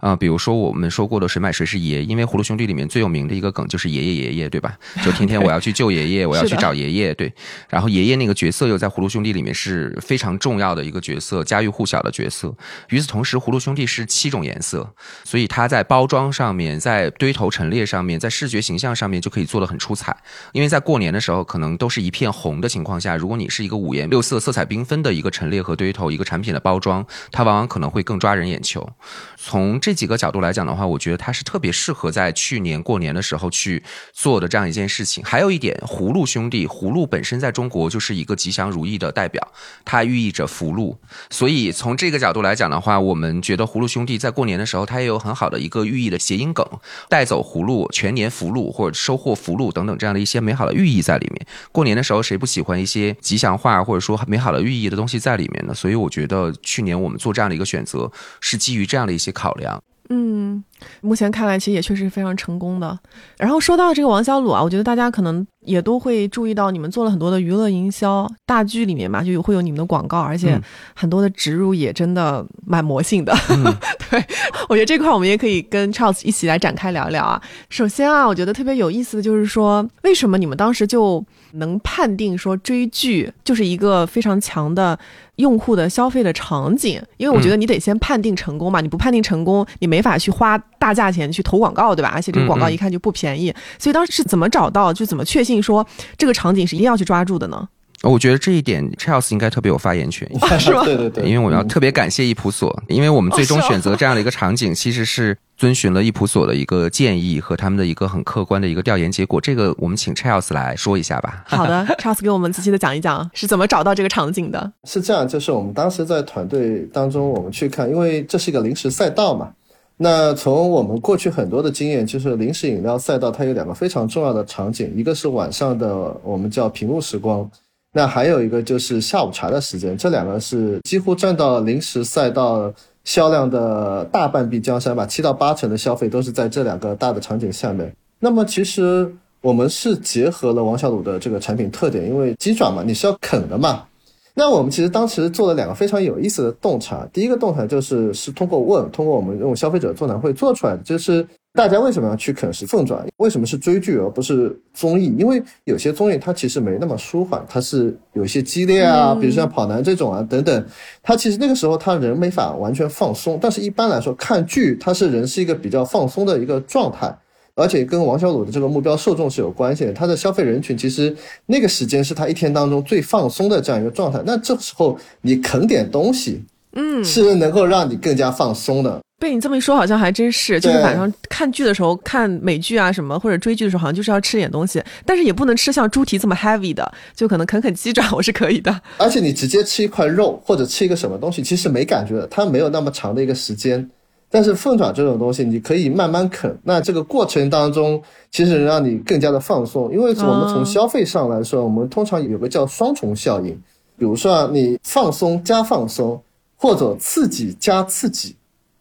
啊，比如说我们说过的“谁买谁是爷”，因为葫芦兄弟里面最有名的一个梗就是爷爷爷爷，对吧？就天天我要去救爷爷，我要去找爷爷，对。然后爷爷那个角色又在葫芦兄弟里面是非常重要的一个角色，家喻户晓的角色。与此同时，葫芦兄弟是七种颜色，所以它在包装上面、在堆头陈列上面、在视觉形象上面就可以做得很出彩。因为在过年的时候，可能都是一片红的情况下，如果你是一个五颜六色。色彩缤纷的一个陈列和堆头，一个产品的包装，它往往可能会更抓人眼球。从这几个角度来讲的话，我觉得它是特别适合在去年过年的时候去做的这样一件事情。还有一点，葫芦兄弟，葫芦本身在中国就是一个吉祥如意的代表，它寓意着福禄。所以从这个角度来讲的话，我们觉得葫芦兄弟在过年的时候，它也有很好的一个寓意的谐音梗，带走葫芦，全年福禄或者收获福禄等等这样的一些美好的寓意在里面。过年的时候，谁不喜欢一些吉祥话，或者说？美好的寓意的东西在里面呢，所以我觉得去年我们做这样的一个选择，是基于这样的一些考量。嗯，目前看来其实也确实非常成功的。然后说到这个王小鲁啊，我觉得大家可能也都会注意到，你们做了很多的娱乐营销大剧里面嘛，就有会有你们的广告，而且很多的植入也真的蛮魔性的。对，我觉得这块我们也可以跟 Charles 一起来展开聊聊啊。首先啊，我觉得特别有意思的就是说，为什么你们当时就能判定说追剧就是一个非常强的。用户的消费的场景，因为我觉得你得先判定成功嘛，你不判定成功，你没法去花大价钱去投广告，对吧？而且这个广告一看就不便宜，所以当时是怎么找到，就怎么确信说这个场景是一定要去抓住的呢？我觉得这一点，Charles 应该特别有发言权，是吧？对对对，因为我要特别感谢易普所，因为我们最终选择这样的一个场景，其实是遵循了易普所的一个建议和他们的一个很客观的一个调研结果。这个我们请 Charles 来说一下吧。好的，Charles 给我们仔细的讲一讲是怎么找到这个场景的。是这样，就是我们当时在团队当中，我们去看，因为这是一个临时赛道嘛。那从我们过去很多的经验，就是零食饮料赛道它有两个非常重要的场景，一个是晚上的我们叫屏幕时光。那还有一个就是下午茶的时间，这两个是几乎占到零食赛道销量的大半壁江山吧，七到八成的消费都是在这两个大的场景下面。那么其实我们是结合了王小鲁的这个产品特点，因为鸡爪嘛，你是要啃的嘛。那我们其实当时做了两个非常有意思的洞察，第一个洞察就是是通过问，通过我们用消费者座谈会做出来的，就是。大家为什么要去啃食凤爪？为什么是追剧而不是综艺？因为有些综艺它其实没那么舒缓，它是有一些激烈啊，比如像跑男这种啊等等，它其实那个时候他人没法完全放松。但是一般来说看剧，它是人是一个比较放松的一个状态，而且跟王小鲁的这个目标受众是有关系的。他的消费人群其实那个时间是他一天当中最放松的这样一个状态。那这时候你啃点东西，嗯，是能够让你更加放松的。被你这么一说，好像还真是。就是晚上看剧的时候，看美剧啊什么，或者追剧的时候，好像就是要吃点东西，但是也不能吃像猪蹄这么 heavy 的，就可能啃啃鸡爪，我是可以的。而且你直接吃一块肉或者吃一个什么东西，其实没感觉的，它没有那么长的一个时间。但是凤爪这种东西，你可以慢慢啃，那这个过程当中，其实让你更加的放松。因为我们从消费上来说，我们通常有个叫双重效应，比如说你放松加放松，或者刺激加刺激。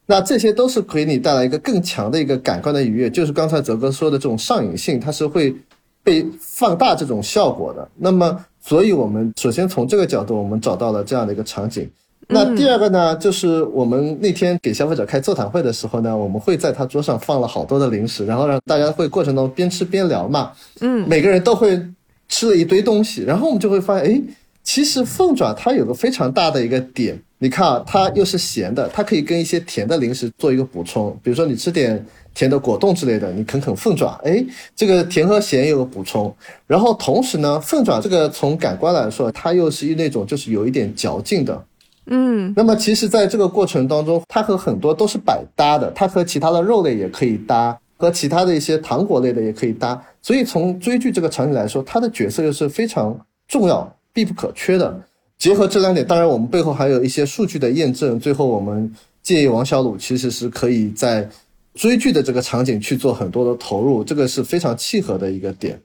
那这些都是给你带来一个更强的一个感官的愉悦，就是刚才泽哥说的这种上瘾性，它是会被放大这种效果的。那么，所以我们首先从这个角度，我们找到了这样的一个场景。那第二个呢，就是我们那天给消费者开座谈会的时候呢，我们会在他桌上放了好多的零食，然后让大家会过程当中边吃边聊嘛。嗯，每个人都会吃了一堆东西，然后我们就会发现，哎，其实凤爪它有个非常大的一个点。你看啊，它又是咸的，它可以跟一些甜的零食做一个补充。比如说你吃点甜的果冻之类的，你啃啃凤爪，哎，这个甜和咸有个补充。然后同时呢，凤爪这个从感官来说，它又是那种就是有一点嚼劲的，嗯。那么其实在这个过程当中，它和很多都是百搭的，它和其他的肉类也可以搭，和其他的一些糖果类的也可以搭。所以从追剧这个场景来说，它的角色又是非常重要、必不可缺的。结合这两点，当然我们背后还有一些数据的验证。最后，我们建议王小鲁其实是可以在追剧的这个场景去做很多的投入，这个是非常契合的一个点。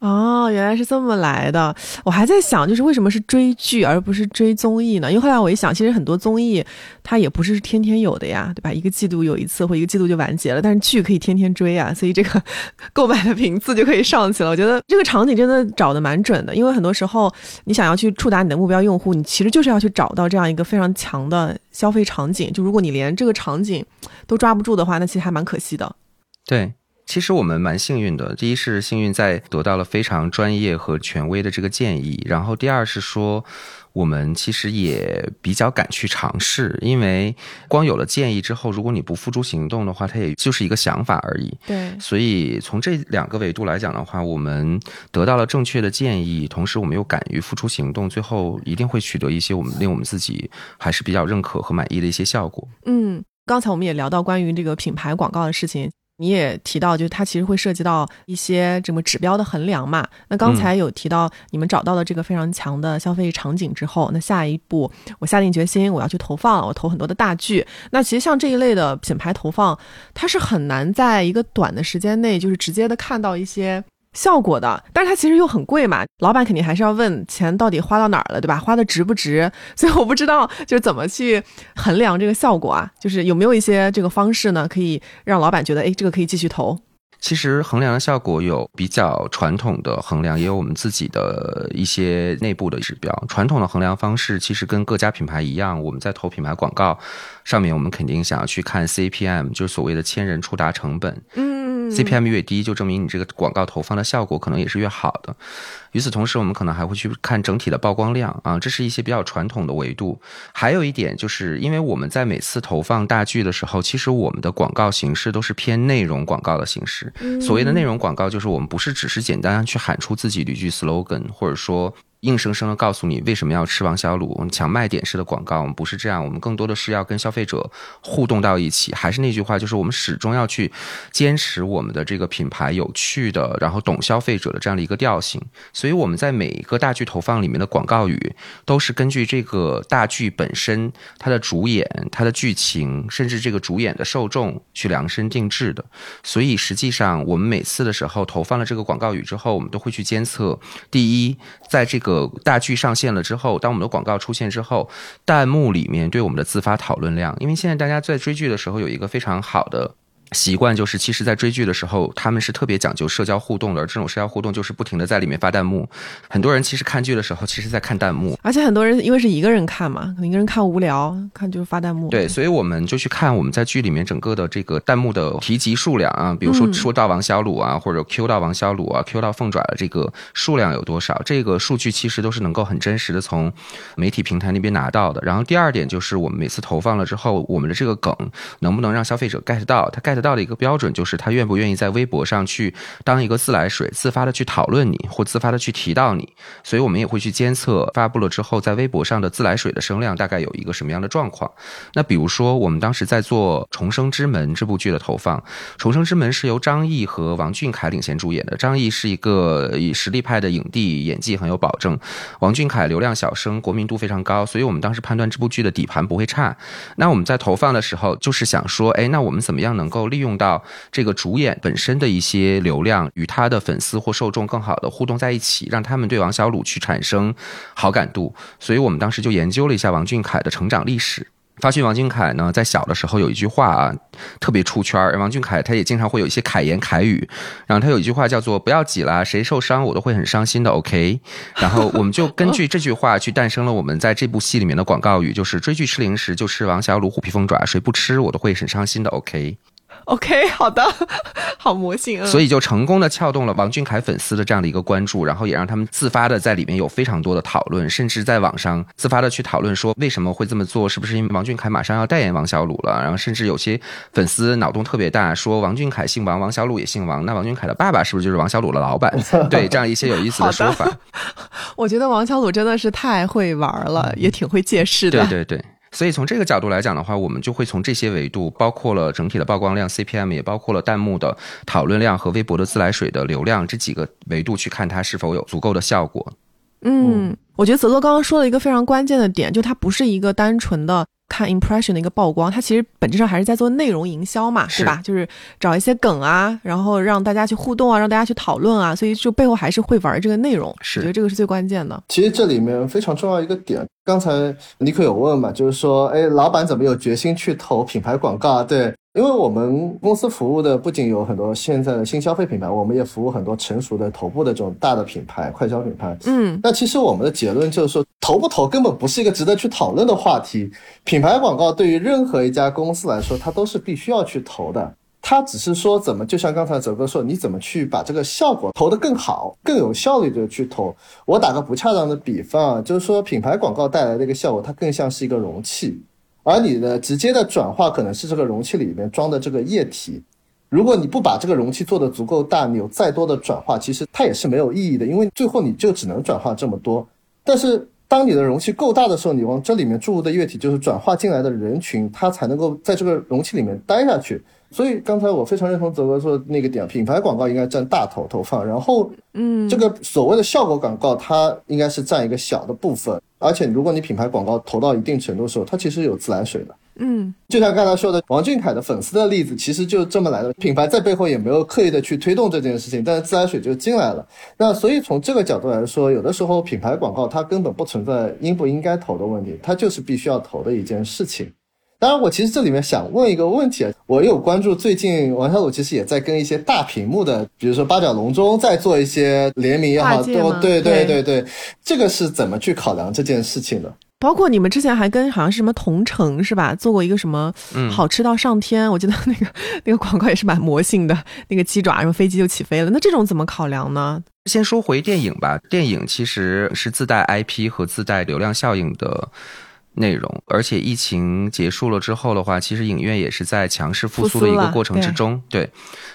哦，原来是这么来的。我还在想，就是为什么是追剧而不是追综艺呢？因为后来我一想，其实很多综艺它也不是天天有的呀，对吧？一个季度有一次或一个季度就完结了，但是剧可以天天追啊，所以这个购买的频次就可以上去了。我觉得这个场景真的找的蛮准的，因为很多时候你想要去触达你的目标用户，你其实就是要去找到这样一个非常强的消费场景。就如果你连这个场景都抓不住的话，那其实还蛮可惜的。对。其实我们蛮幸运的，第一是幸运在得到了非常专业和权威的这个建议，然后第二是说我们其实也比较敢去尝试，因为光有了建议之后，如果你不付诸行动的话，它也就是一个想法而已。对，所以从这两个维度来讲的话，我们得到了正确的建议，同时我们又敢于付出行动，最后一定会取得一些我们令我们自己还是比较认可和满意的一些效果。嗯，刚才我们也聊到关于这个品牌广告的事情。你也提到，就是它其实会涉及到一些这么指标的衡量嘛。那刚才有提到你们找到了这个非常强的消费场景之后，那下一步我下定决心我要去投放，我投很多的大剧。那其实像这一类的品牌投放，它是很难在一个短的时间内就是直接的看到一些。效果的，但是它其实又很贵嘛，老板肯定还是要问钱到底花到哪儿了，对吧？花的值不值？所以我不知道就是怎么去衡量这个效果啊，就是有没有一些这个方式呢，可以让老板觉得，哎，这个可以继续投。其实衡量的效果有比较传统的衡量，也有我们自己的一些内部的指标。传统的衡量方式其实跟各家品牌一样，我们在投品牌广告上面，我们肯定想要去看 CPM，就是所谓的千人触达成本。嗯。CPM 越低，就证明你这个广告投放的效果可能也是越好的。与此同时，我们可能还会去看整体的曝光量啊，这是一些比较传统的维度。还有一点，就是因为我们在每次投放大剧的时候，其实我们的广告形式都是偏内容广告的形式。所谓的内容广告，就是我们不是只是简单去喊出自己的一句 slogan，或者说。硬生生的告诉你为什么要吃王小卤，抢卖点式的广告，我们不是这样，我们更多的是要跟消费者互动到一起。还是那句话，就是我们始终要去坚持我们的这个品牌有趣的，然后懂消费者的这样的一个调性。所以我们在每一个大剧投放里面的广告语，都是根据这个大剧本身它的主演、它的剧情，甚至这个主演的受众去量身定制的。所以实际上，我们每次的时候投放了这个广告语之后，我们都会去监测，第一，在这个大剧上线了之后，当我们的广告出现之后，弹幕里面对我们的自发讨论量，因为现在大家在追剧的时候有一个非常好的。习惯就是，其实，在追剧的时候，他们是特别讲究社交互动的。而这种社交互动就是不停的在里面发弹幕。很多人其实看剧的时候，其实在看弹幕。而且很多人因为是一个人看嘛，可能一个人看无聊，看就是发弹幕。对，所以我们就去看我们在剧里面整个的这个弹幕的提及数量啊，比如说说到王小鲁啊，或者 Q 到王小鲁啊，Q 到凤爪的这个数量有多少？这个数据其实都是能够很真实的从媒体平台那边拿到的。然后第二点就是，我们每次投放了之后，我们的这个梗能不能让消费者 get 到？他 get 得到的一个标准。就是他愿不愿意在微博上去当一个自来水，自发的去讨论你，或自发的去提到你，所以我们也会去监测发布了之后，在微博上的自来水的声量大概有一个什么样的状况。那比如说，我们当时在做《重生之门》这部剧的投放，《重生之门》是由张译和王俊凯领衔主演的。张译是一个以实力派的影帝，演技很有保证；王俊凯流量小生，国民度非常高，所以我们当时判断这部剧的底盘不会差。那我们在投放的时候，就是想说，哎，那我们怎么样能够利用到？这个主演本身的一些流量与他的粉丝或受众更好的互动在一起，让他们对王小鲁去产生好感度。所以我们当时就研究了一下王俊凯的成长历史，发现王俊凯呢在小的时候有一句话啊特别出圈儿。王俊凯他也经常会有一些凯言凯语，然后他有一句话叫做“不要挤啦，谁受伤我都会很伤心的”。OK，然后我们就根据这句话去诞生了我们在这部戏里面的广告语，就是追剧吃零食就吃王小鲁虎皮凤爪，谁不吃我都会很伤心的。OK。OK，好的，好魔性啊！所以就成功的撬动了王俊凯粉丝的这样的一个关注，然后也让他们自发的在里面有非常多的讨论，甚至在网上自发的去讨论说为什么会这么做，是不是因为王俊凯马上要代言王小鲁了？然后甚至有些粉丝脑洞特别大，说王俊凯姓王，王小鲁也姓王，那王俊凯的爸爸是不是就是王小鲁的老板？对，这样一些有意思的说法。我觉得王小鲁真的是太会玩了，也挺会借势的。对对对。所以从这个角度来讲的话，我们就会从这些维度，包括了整体的曝光量 CPM，也包括了弹幕的讨论量和微博的自来水的流量这几个维度去看它是否有足够的效果。嗯，我觉得泽泽刚刚说了一个非常关键的点，就它不是一个单纯的看 impression 的一个曝光，它其实本质上还是在做内容营销嘛，是对吧？就是找一些梗啊，然后让大家去互动啊，让大家去讨论啊，所以就背后还是会玩这个内容。是我觉得这个是最关键的。其实这里面非常重要一个点，刚才尼克有问嘛，就是说，哎，老板怎么有决心去投品牌广告啊？对，因为我们公司服务的不仅有很多现在的新消费品牌，我们也服务很多成熟的头部的这种大的品牌、快消品牌。嗯，那其实我们的结论就是说，投不投根本不是一个值得去讨论的话题。品牌广告对于任何一家公司来说，它都是必须要去投的。它只是说怎么，就像刚才泽哥说，你怎么去把这个效果投得更好、更有效率的去投。我打个不恰当的比方啊，就是说品牌广告带来的一个效果，它更像是一个容器，而你的直接的转化可能是这个容器里面装的这个液体。如果你不把这个容器做得足够大，你有再多的转化，其实它也是没有意义的，因为最后你就只能转化这么多。但是当你的容器够大的时候，你往这里面注入的液体，就是转化进来的人群，它才能够在这个容器里面待下去。所以刚才我非常认同泽哥说的那个点，品牌广告应该占大头投放，然后，嗯，这个所谓的效果广告，它应该是占一个小的部分。而且如果你品牌广告投到一定程度的时候，它其实有自来水的。嗯，就像刚才说的，王俊凯的粉丝的例子，其实就这么来的。品牌在背后也没有刻意的去推动这件事情，但是自来水就进来了。那所以从这个角度来说，有的时候品牌广告它根本不存在应不应该投的问题，它就是必须要投的一件事情。当然，我其实这里面想问一个问题啊，我有关注最近王小鲁其实也在跟一些大屏幕的，比如说八角笼中在做一些联名也好，对对对对对，这个是怎么去考量这件事情的？包括你们之前还跟好像是什么同城是吧，做过一个什么嗯好吃到上天，我记得那个 那个广告也是蛮魔性的，那个鸡爪，然后飞机就起飞了。那这种怎么考量呢？先说回电影吧，电影其实是自带 IP 和自带流量效应的内容，而且疫情结束了之后的话，其实影院也是在强势复苏的一个过程之中，对。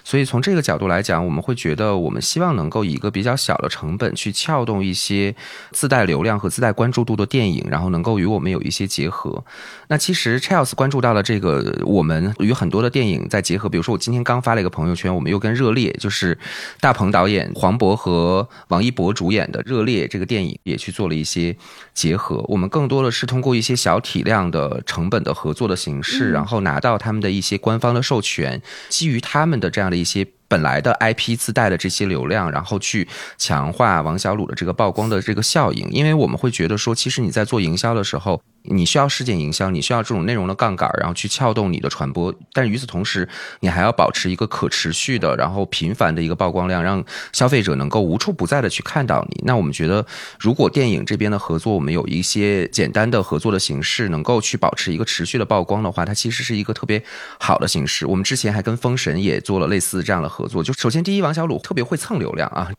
所以从这个角度来讲，我们会觉得我们希望能够以一个比较小的成本去撬动一些自带流量和自带关注度的电影，然后能够与我们有一些结合。那其实 Charles 关注到了这个，我们与很多的电影在结合，比如说我今天刚发了一个朋友圈，我们又跟《热烈》，就是大鹏导演、黄渤和王一博主演的《热烈》这个电影也去做了一些结合。我们更多的是通过一些小体量的成本的合作的形式，嗯然后拿到他们的一些官方的授权，基于他们的这样的一些。本来的 IP 自带的这些流量，然后去强化王小鲁的这个曝光的这个效应，因为我们会觉得说，其实你在做营销的时候，你需要事件营销，你需要这种内容的杠杆，然后去撬动你的传播，但与此同时，你还要保持一个可持续的，然后频繁的一个曝光量，让消费者能够无处不在的去看到你。那我们觉得，如果电影这边的合作，我们有一些简单的合作的形式，能够去保持一个持续的曝光的话，它其实是一个特别好的形式。我们之前还跟封神也做了类似这样的合作，就首先第一，王小鲁特别会蹭流量啊，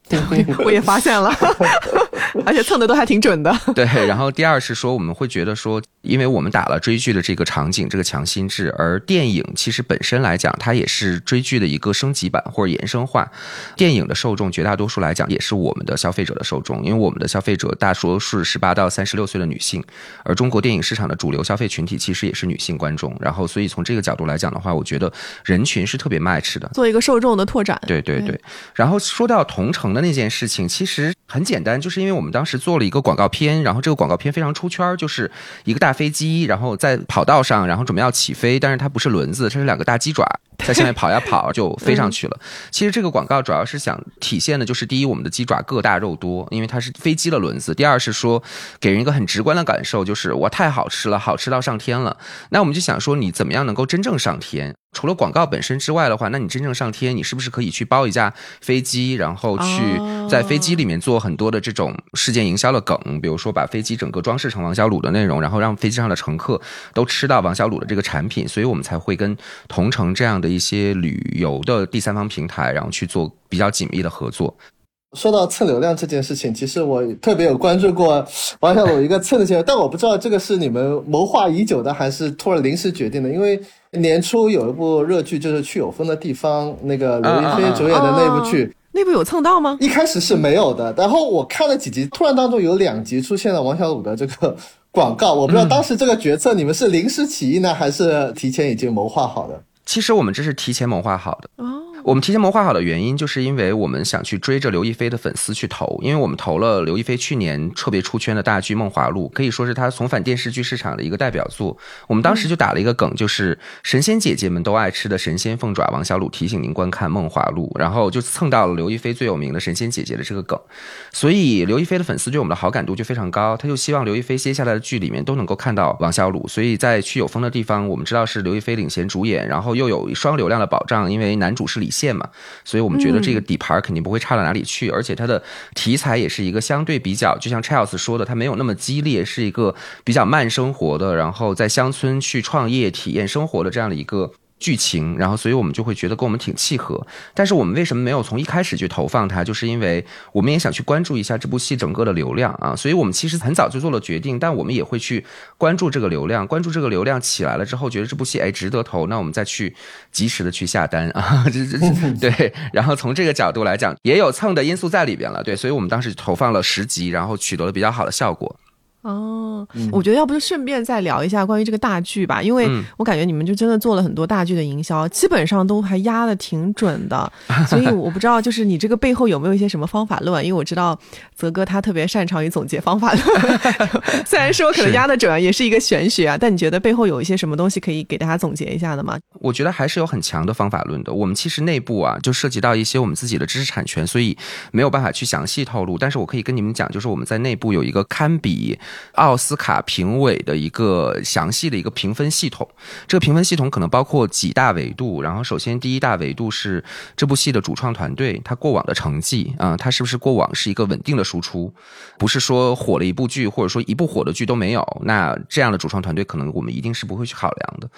我也发现了，而且蹭的都还挺准的。对，然后第二是说，我们会觉得说，因为我们打了追剧的这个场景，这个强心智，而电影其实本身来讲，它也是追剧的一个升级版或者延伸化。电影的受众绝大多数来讲，也是我们的消费者的受众，因为我们的消费者大多数是十八到三十六岁的女性，而中国电影市场的主流消费群体其实也是女性观众。然后，所以从这个角度来讲的话，我觉得人群是特别 match 的。做一个受众的拓展。对对对，然后说到同城的那件事情，其实很简单，就是因为我们当时做了一个广告片，然后这个广告片非常出圈儿，就是一个大飞机，然后在跑道上，然后准备要起飞，但是它不是轮子，它是两个大鸡爪。在下面 跑呀跑，就飞上去了。其实这个广告主要是想体现的就是，第一，我们的鸡爪个大肉多，因为它是飞机的轮子；第二是说，给人一个很直观的感受，就是我太好吃了，好吃到上天了。那我们就想说，你怎么样能够真正上天？除了广告本身之外的话，那你真正上天，你是不是可以去包一架飞机，然后去在飞机里面做很多的这种事件营销的梗，比如说把飞机整个装饰成王小卤的内容，然后让飞机上的乘客都吃到王小卤的这个产品，所以我们才会跟同城这样的一些旅游的第三方平台，然后去做比较紧密的合作。说到蹭流量这件事情，其实我特别有关注过王小鲁一个蹭的行为，但我不知道这个是你们谋划已久的，还是突然临时决定的。因为年初有一部热剧，就是去有风的地方，那个刘亦菲主演的那部剧，那部有蹭到吗？一开始是没有的，然后我看了几集，突然当中有两集出现了王小鲁的这个广告，我不知道当时这个决策你们是临时起意呢，还是提前已经谋划好的？其实我们这是提前谋划好的。哦，我们提前谋划好的原因，就是因为我们想去追着刘亦菲的粉丝去投，因为我们投了刘亦菲去年特别出圈的大剧《梦华录》，可以说是她重返电视剧市场的一个代表作。我们当时就打了一个梗，就是神仙姐姐们都爱吃的神仙凤爪，王小鲁提醒您观看《梦华录》，然后就蹭到了刘亦菲最有名的神仙姐姐的这个梗，所以刘亦菲的粉丝对我们的好感度就非常高，他就希望刘亦菲接下来的剧里面都能够看到王小鲁，所以在去有风的地方，我们知道是刘亦菲领衔主演，然后又有双流量的保障，因为男主是李现嘛。所以我们觉得这个底盘肯定不会差到哪里去，而且它的题材也是一个相对比较，就像 Charles 说的，它没有那么激烈，是一个比较慢生活的，然后在乡村去创业、体验生活的这样的一个。剧情，然后所以我们就会觉得跟我们挺契合。但是我们为什么没有从一开始去投放它？就是因为我们也想去关注一下这部戏整个的流量啊。所以我们其实很早就做了决定，但我们也会去关注这个流量，关注这个流量起来了之后，觉得这部戏哎值得投，那我们再去及时的去下单啊。这这 对，然后从这个角度来讲，也有蹭的因素在里边了。对，所以我们当时投放了十集，然后取得了比较好的效果。哦，我觉得要不就顺便再聊一下关于这个大剧吧，因为我感觉你们就真的做了很多大剧的营销，基本上都还压的挺准的，所以我不知道就是你这个背后有没有一些什么方法论，因为我知道泽哥他特别擅长于总结方法论，虽然说可能压的准也是一个玄学啊，但你觉得背后有一些什么东西可以给大家总结一下的吗？我觉得还是有很强的方法论的。我们其实内部啊就涉及到一些我们自己的知识产权，所以没有办法去详细透露，但是我可以跟你们讲，就是我们在内部有一个堪比。奥斯卡评委的一个详细的一个评分系统，这个评分系统可能包括几大维度。然后，首先第一大维度是这部戏的主创团队，他过往的成绩啊，他是不是过往是一个稳定的输出，不是说火了一部剧或者说一部火的剧都没有，那这样的主创团队可能我们一定是不会去考量的。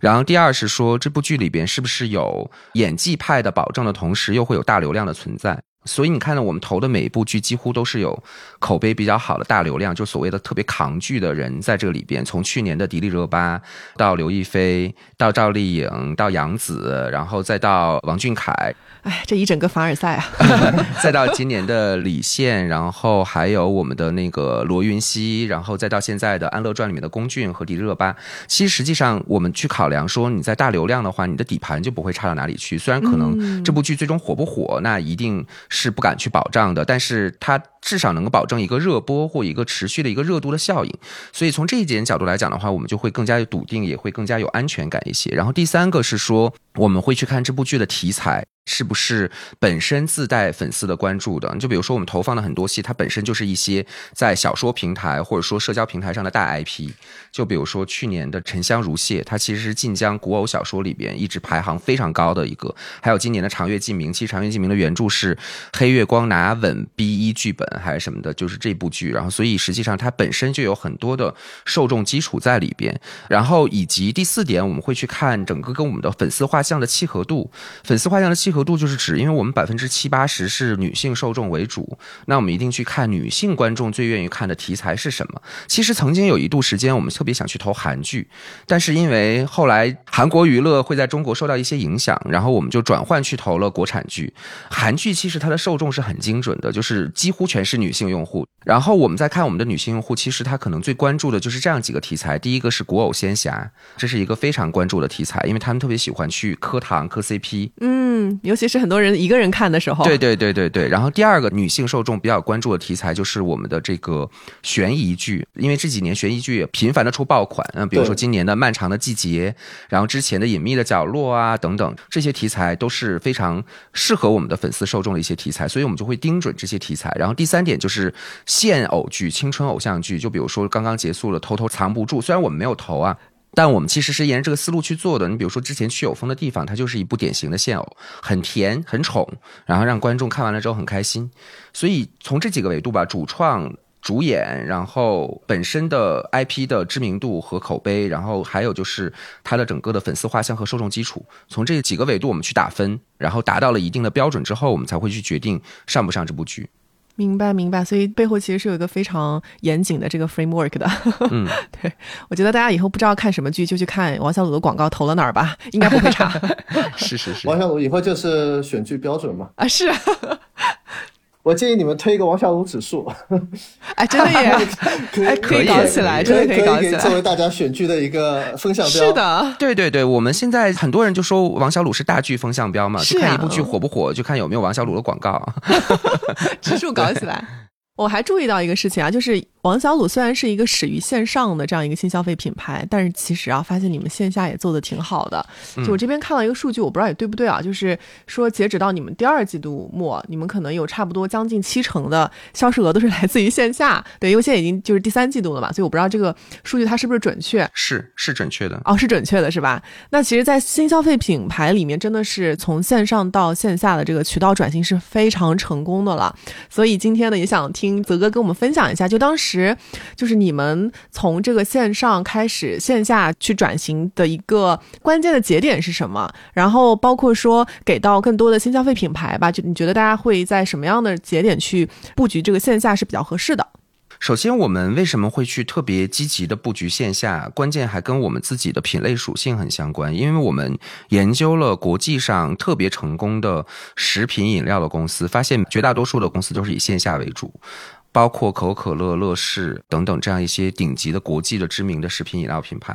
然后，第二是说这部剧里边是不是有演技派的保证的同时，又会有大流量的存在。所以你看到我们投的每一部剧几乎都是有口碑比较好的大流量，就所谓的特别扛剧的人在这个里边。从去年的迪丽热巴到刘亦菲，到赵丽颖，到杨紫，然后再到王俊凯，哎，这一整个凡尔赛啊！再到今年的李现，然后还有我们的那个罗云熙，然后再到现在的《安乐传》里面的龚俊和迪丽热巴。其实实际上我们去考量说，你在大流量的话，你的底盘就不会差到哪里去。虽然可能这部剧最终火不火，那一定。是不敢去保障的，但是它至少能够保证一个热播或一个持续的一个热度的效应。所以从这一点角度来讲的话，我们就会更加笃定，也会更加有安全感一些。然后第三个是说，我们会去看这部剧的题材。是不是本身自带粉丝的关注的？就比如说我们投放的很多戏，它本身就是一些在小说平台或者说社交平台上的大 IP。就比如说去年的《沉香如屑》，它其实是晋江古偶小说里边一直排行非常高的一个。还有今年的《长月烬明》，其实《长月烬明》的原著是黑月光拿稳 B 一剧本还是什么的，就是这部剧。然后所以实际上它本身就有很多的受众基础在里边。然后以及第四点，我们会去看整个跟我们的粉丝画像的契合度，粉丝画像的契。合度就是指，因为我们百分之七八十是女性受众为主，那我们一定去看女性观众最愿意看的题材是什么。其实曾经有一度时间，我们特别想去投韩剧，但是因为后来韩国娱乐会在中国受到一些影响，然后我们就转换去投了国产剧。韩剧其实它的受众是很精准的，就是几乎全是女性用户。然后我们再看我们的女性用户，其实她可能最关注的就是这样几个题材：第一个是古偶仙侠，这是一个非常关注的题材，因为他们特别喜欢去磕糖磕 CP。嗯。尤其是很多人一个人看的时候，对对对对对。然后第二个女性受众比较关注的题材就是我们的这个悬疑剧，因为这几年悬疑剧也频繁的出爆款，嗯，比如说今年的《漫长的季节》，然后之前的《隐秘的角落》啊等等，这些题材都是非常适合我们的粉丝受众的一些题材，所以我们就会盯准这些题材。然后第三点就是现偶剧、青春偶像剧，就比如说刚刚结束了《偷偷藏不住》，虽然我们没有投啊。但我们其实是沿着这个思路去做的。你比如说，之前去有风的地方，它就是一部典型的现偶，很甜、很宠，然后让观众看完了之后很开心。所以从这几个维度吧，主创、主演，然后本身的 IP 的知名度和口碑，然后还有就是它的整个的粉丝画像和受众基础，从这几个维度我们去打分，然后达到了一定的标准之后，我们才会去决定上不上这部剧。明白明白，所以背后其实是有一个非常严谨的这个 framework 的。嗯，对，我觉得大家以后不知道看什么剧，就去看王小鲁的广告投了哪儿吧，应该不会差。是是是，王小鲁以后就是选剧标准嘛。啊，是。我建议你们推一个王小鲁指数，哎，真的耶，哎，可以搞起来，真的可以搞起来，作为大家选剧的一个风向标。是的，对对对，我们现在很多人就说王小鲁是大剧风向标嘛，就看一部剧火不火，就看有没有王小鲁的广告，指数搞起来。我还注意到一个事情啊，就是王小鲁虽然是一个始于线上的这样一个新消费品牌，但是其实啊，发现你们线下也做的挺好的。就我这边看到一个数据，我不知道也对不对啊，就是说截止到你们第二季度末，你们可能有差不多将近七成的销售额都是来自于线下。对，因为现在已经就是第三季度了嘛，所以我不知道这个数据它是不是准确。是是准确的哦，是准确的，是吧？那其实，在新消费品牌里面，真的是从线上到线下的这个渠道转型是非常成功的了。所以今天呢，也想听。听泽哥跟我们分享一下，就当时就是你们从这个线上开始线下去转型的一个关键的节点是什么？然后包括说给到更多的新消费品牌吧，就你觉得大家会在什么样的节点去布局这个线下是比较合适的？首先，我们为什么会去特别积极的布局线下？关键还跟我们自己的品类属性很相关，因为我们研究了国际上特别成功的食品饮料的公司，发现绝大多数的公司都是以线下为主。包括可口可乐、乐事等等这样一些顶级的国际的知名的食品饮料品牌，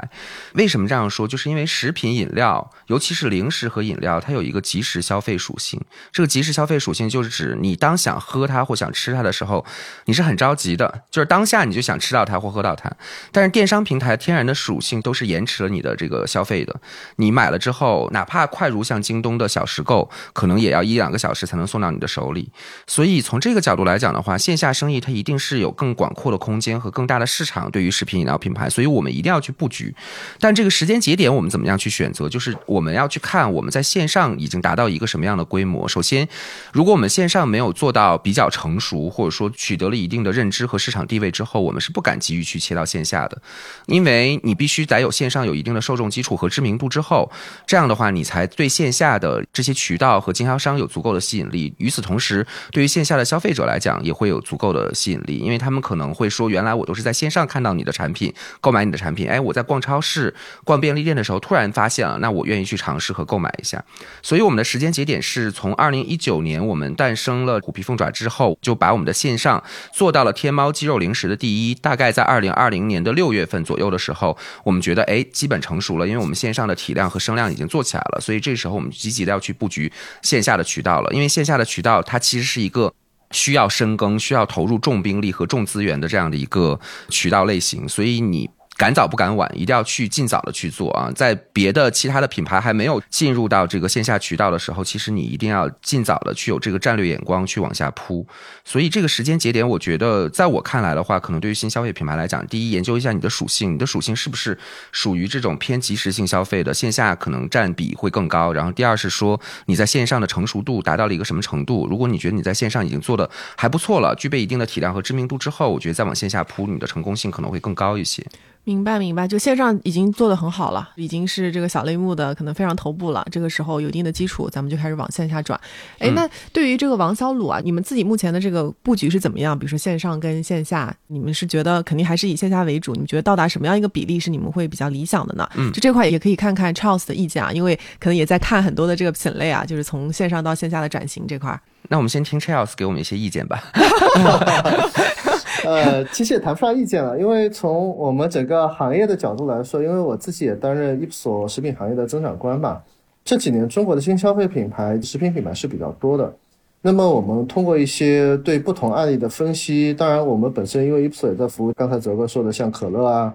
为什么这样说？就是因为食品饮料，尤其是零食和饮料，它有一个即时消费属性。这个即时消费属性就是指你当想喝它或想吃它的时候，你是很着急的，就是当下你就想吃到它或喝到它。但是电商平台天然的属性都是延迟了你的这个消费的。你买了之后，哪怕快如像京东的小时购，可能也要一两个小时才能送到你的手里。所以从这个角度来讲的话，线下生意。它一定是有更广阔的空间和更大的市场，对于食品饮料品牌，所以我们一定要去布局。但这个时间节点，我们怎么样去选择？就是我们要去看我们在线上已经达到一个什么样的规模。首先，如果我们线上没有做到比较成熟，或者说取得了一定的认知和市场地位之后，我们是不敢急于去切到线下的，因为你必须得有线上有一定的受众基础和知名度之后，这样的话你才对线下的这些渠道和经销商有足够的吸引力。与此同时，对于线下的消费者来讲，也会有足够的。吸引力，因为他们可能会说，原来我都是在线上看到你的产品，购买你的产品。哎，我在逛超市、逛便利店的时候，突然发现了，那我愿意去尝试和购买一下。所以，我们的时间节点是从二零一九年我们诞生了虎皮凤爪之后，就把我们的线上做到了天猫鸡肉零食的第一。大概在二零二零年的六月份左右的时候，我们觉得哎，基本成熟了，因为我们线上的体量和声量已经做起来了。所以这时候我们积极的要去布局线下的渠道了，因为线下的渠道它其实是一个。需要深耕、需要投入重兵力和重资源的这样的一个渠道类型，所以你。赶早不赶晚，一定要去尽早的去做啊！在别的其他的品牌还没有进入到这个线下渠道的时候，其实你一定要尽早的去有这个战略眼光去往下铺。所以这个时间节点，我觉得在我看来的话，可能对于新消费品牌来讲，第一，研究一下你的属性，你的属性是不是属于这种偏即时性消费的，线下可能占比会更高。然后第二是说，你在线上的成熟度达到了一个什么程度？如果你觉得你在线上已经做的还不错了，具备一定的体量和知名度之后，我觉得再往线下铺，你的成功性可能会更高一些。明白，明白，就线上已经做的很好了，已经是这个小类目的可能非常头部了。这个时候有一定的基础，咱们就开始往线下转。哎，那对于这个王小鲁啊，你们自己目前的这个布局是怎么样？比如说线上跟线下，你们是觉得肯定还是以线下为主？你们觉得到达什么样一个比例是你们会比较理想的呢？嗯，就这块也可以看看 Charles 的意见啊，因为可能也在看很多的这个品类啊，就是从线上到线下的转型这块。那我们先听 Charles 给我们一些意见吧。呃，其实也谈不上意见了，因为从我们整个行业的角度来说，因为我自己也担任一所食品行业的增长官嘛，这几年中国的新消费品牌、食品品牌是比较多的。那么我们通过一些对不同案例的分析，当然我们本身因为一所也在服务刚才泽哥说的像可乐啊、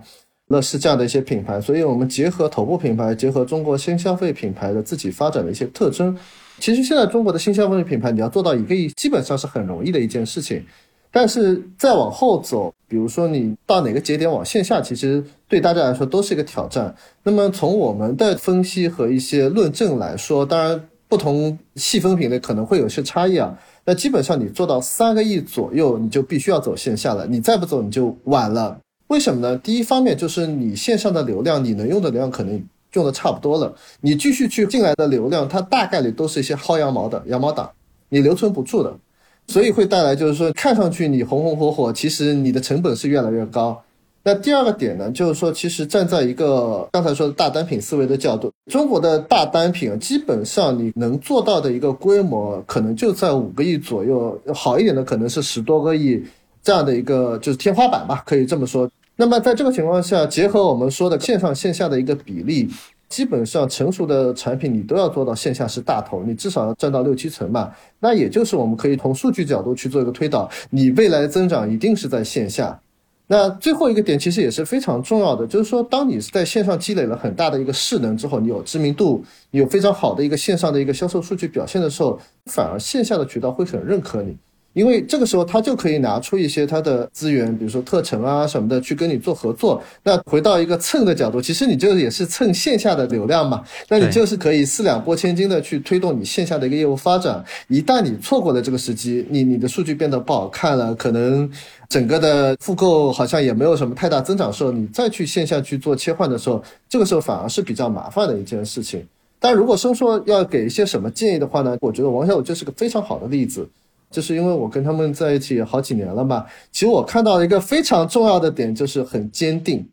乐事这样的一些品牌，所以我们结合头部品牌，结合中国新消费品牌的自己发展的一些特征，其实现在中国的新消费品牌你要做到一个亿，基本上是很容易的一件事情。但是再往后走，比如说你到哪个节点往线下，其实对大家来说都是一个挑战。那么从我们的分析和一些论证来说，当然不同细分品类可能会有些差异啊。那基本上你做到三个亿左右，你就必须要走线下了。你再不走你就晚了。为什么呢？第一方面就是你线上的流量，你能用的流量可能用的差不多了。你继续去进来的流量，它大概率都是一些薅羊毛的羊毛党，你留存不住的。所以会带来，就是说，看上去你红红火火，其实你的成本是越来越高。那第二个点呢，就是说，其实站在一个刚才说的大单品思维的角度，中国的大单品基本上你能做到的一个规模，可能就在五个亿左右，好一点的可能是十多个亿这样的一个就是天花板吧，可以这么说。那么在这个情况下，结合我们说的线上线下的一个比例，基本上成熟的产品你都要做到线下是大头，你至少要占到六七成嘛。那也就是我们可以从数据角度去做一个推导，你未来的增长一定是在线下。那最后一个点其实也是非常重要的，就是说，当你在线上积累了很大的一个势能之后，你有知名度，有非常好的一个线上的一个销售数据表现的时候，反而线下的渠道会很认可你。因为这个时候他就可以拿出一些他的资源，比如说特成啊什么的，去跟你做合作。那回到一个蹭的角度，其实你就也是蹭线下的流量嘛。那你就是可以四两拨千斤的去推动你线下的一个业务发展。一旦你错过了这个时机，你你的数据变得不好看了，可能整个的复购好像也没有什么太大增长的时候，你再去线下去做切换的时候，这个时候反而是比较麻烦的一件事情。但如果说说要给一些什么建议的话呢，我觉得王小武就是个非常好的例子。就是因为我跟他们在一起好几年了嘛，其实我看到一个非常重要的点，就是很坚定。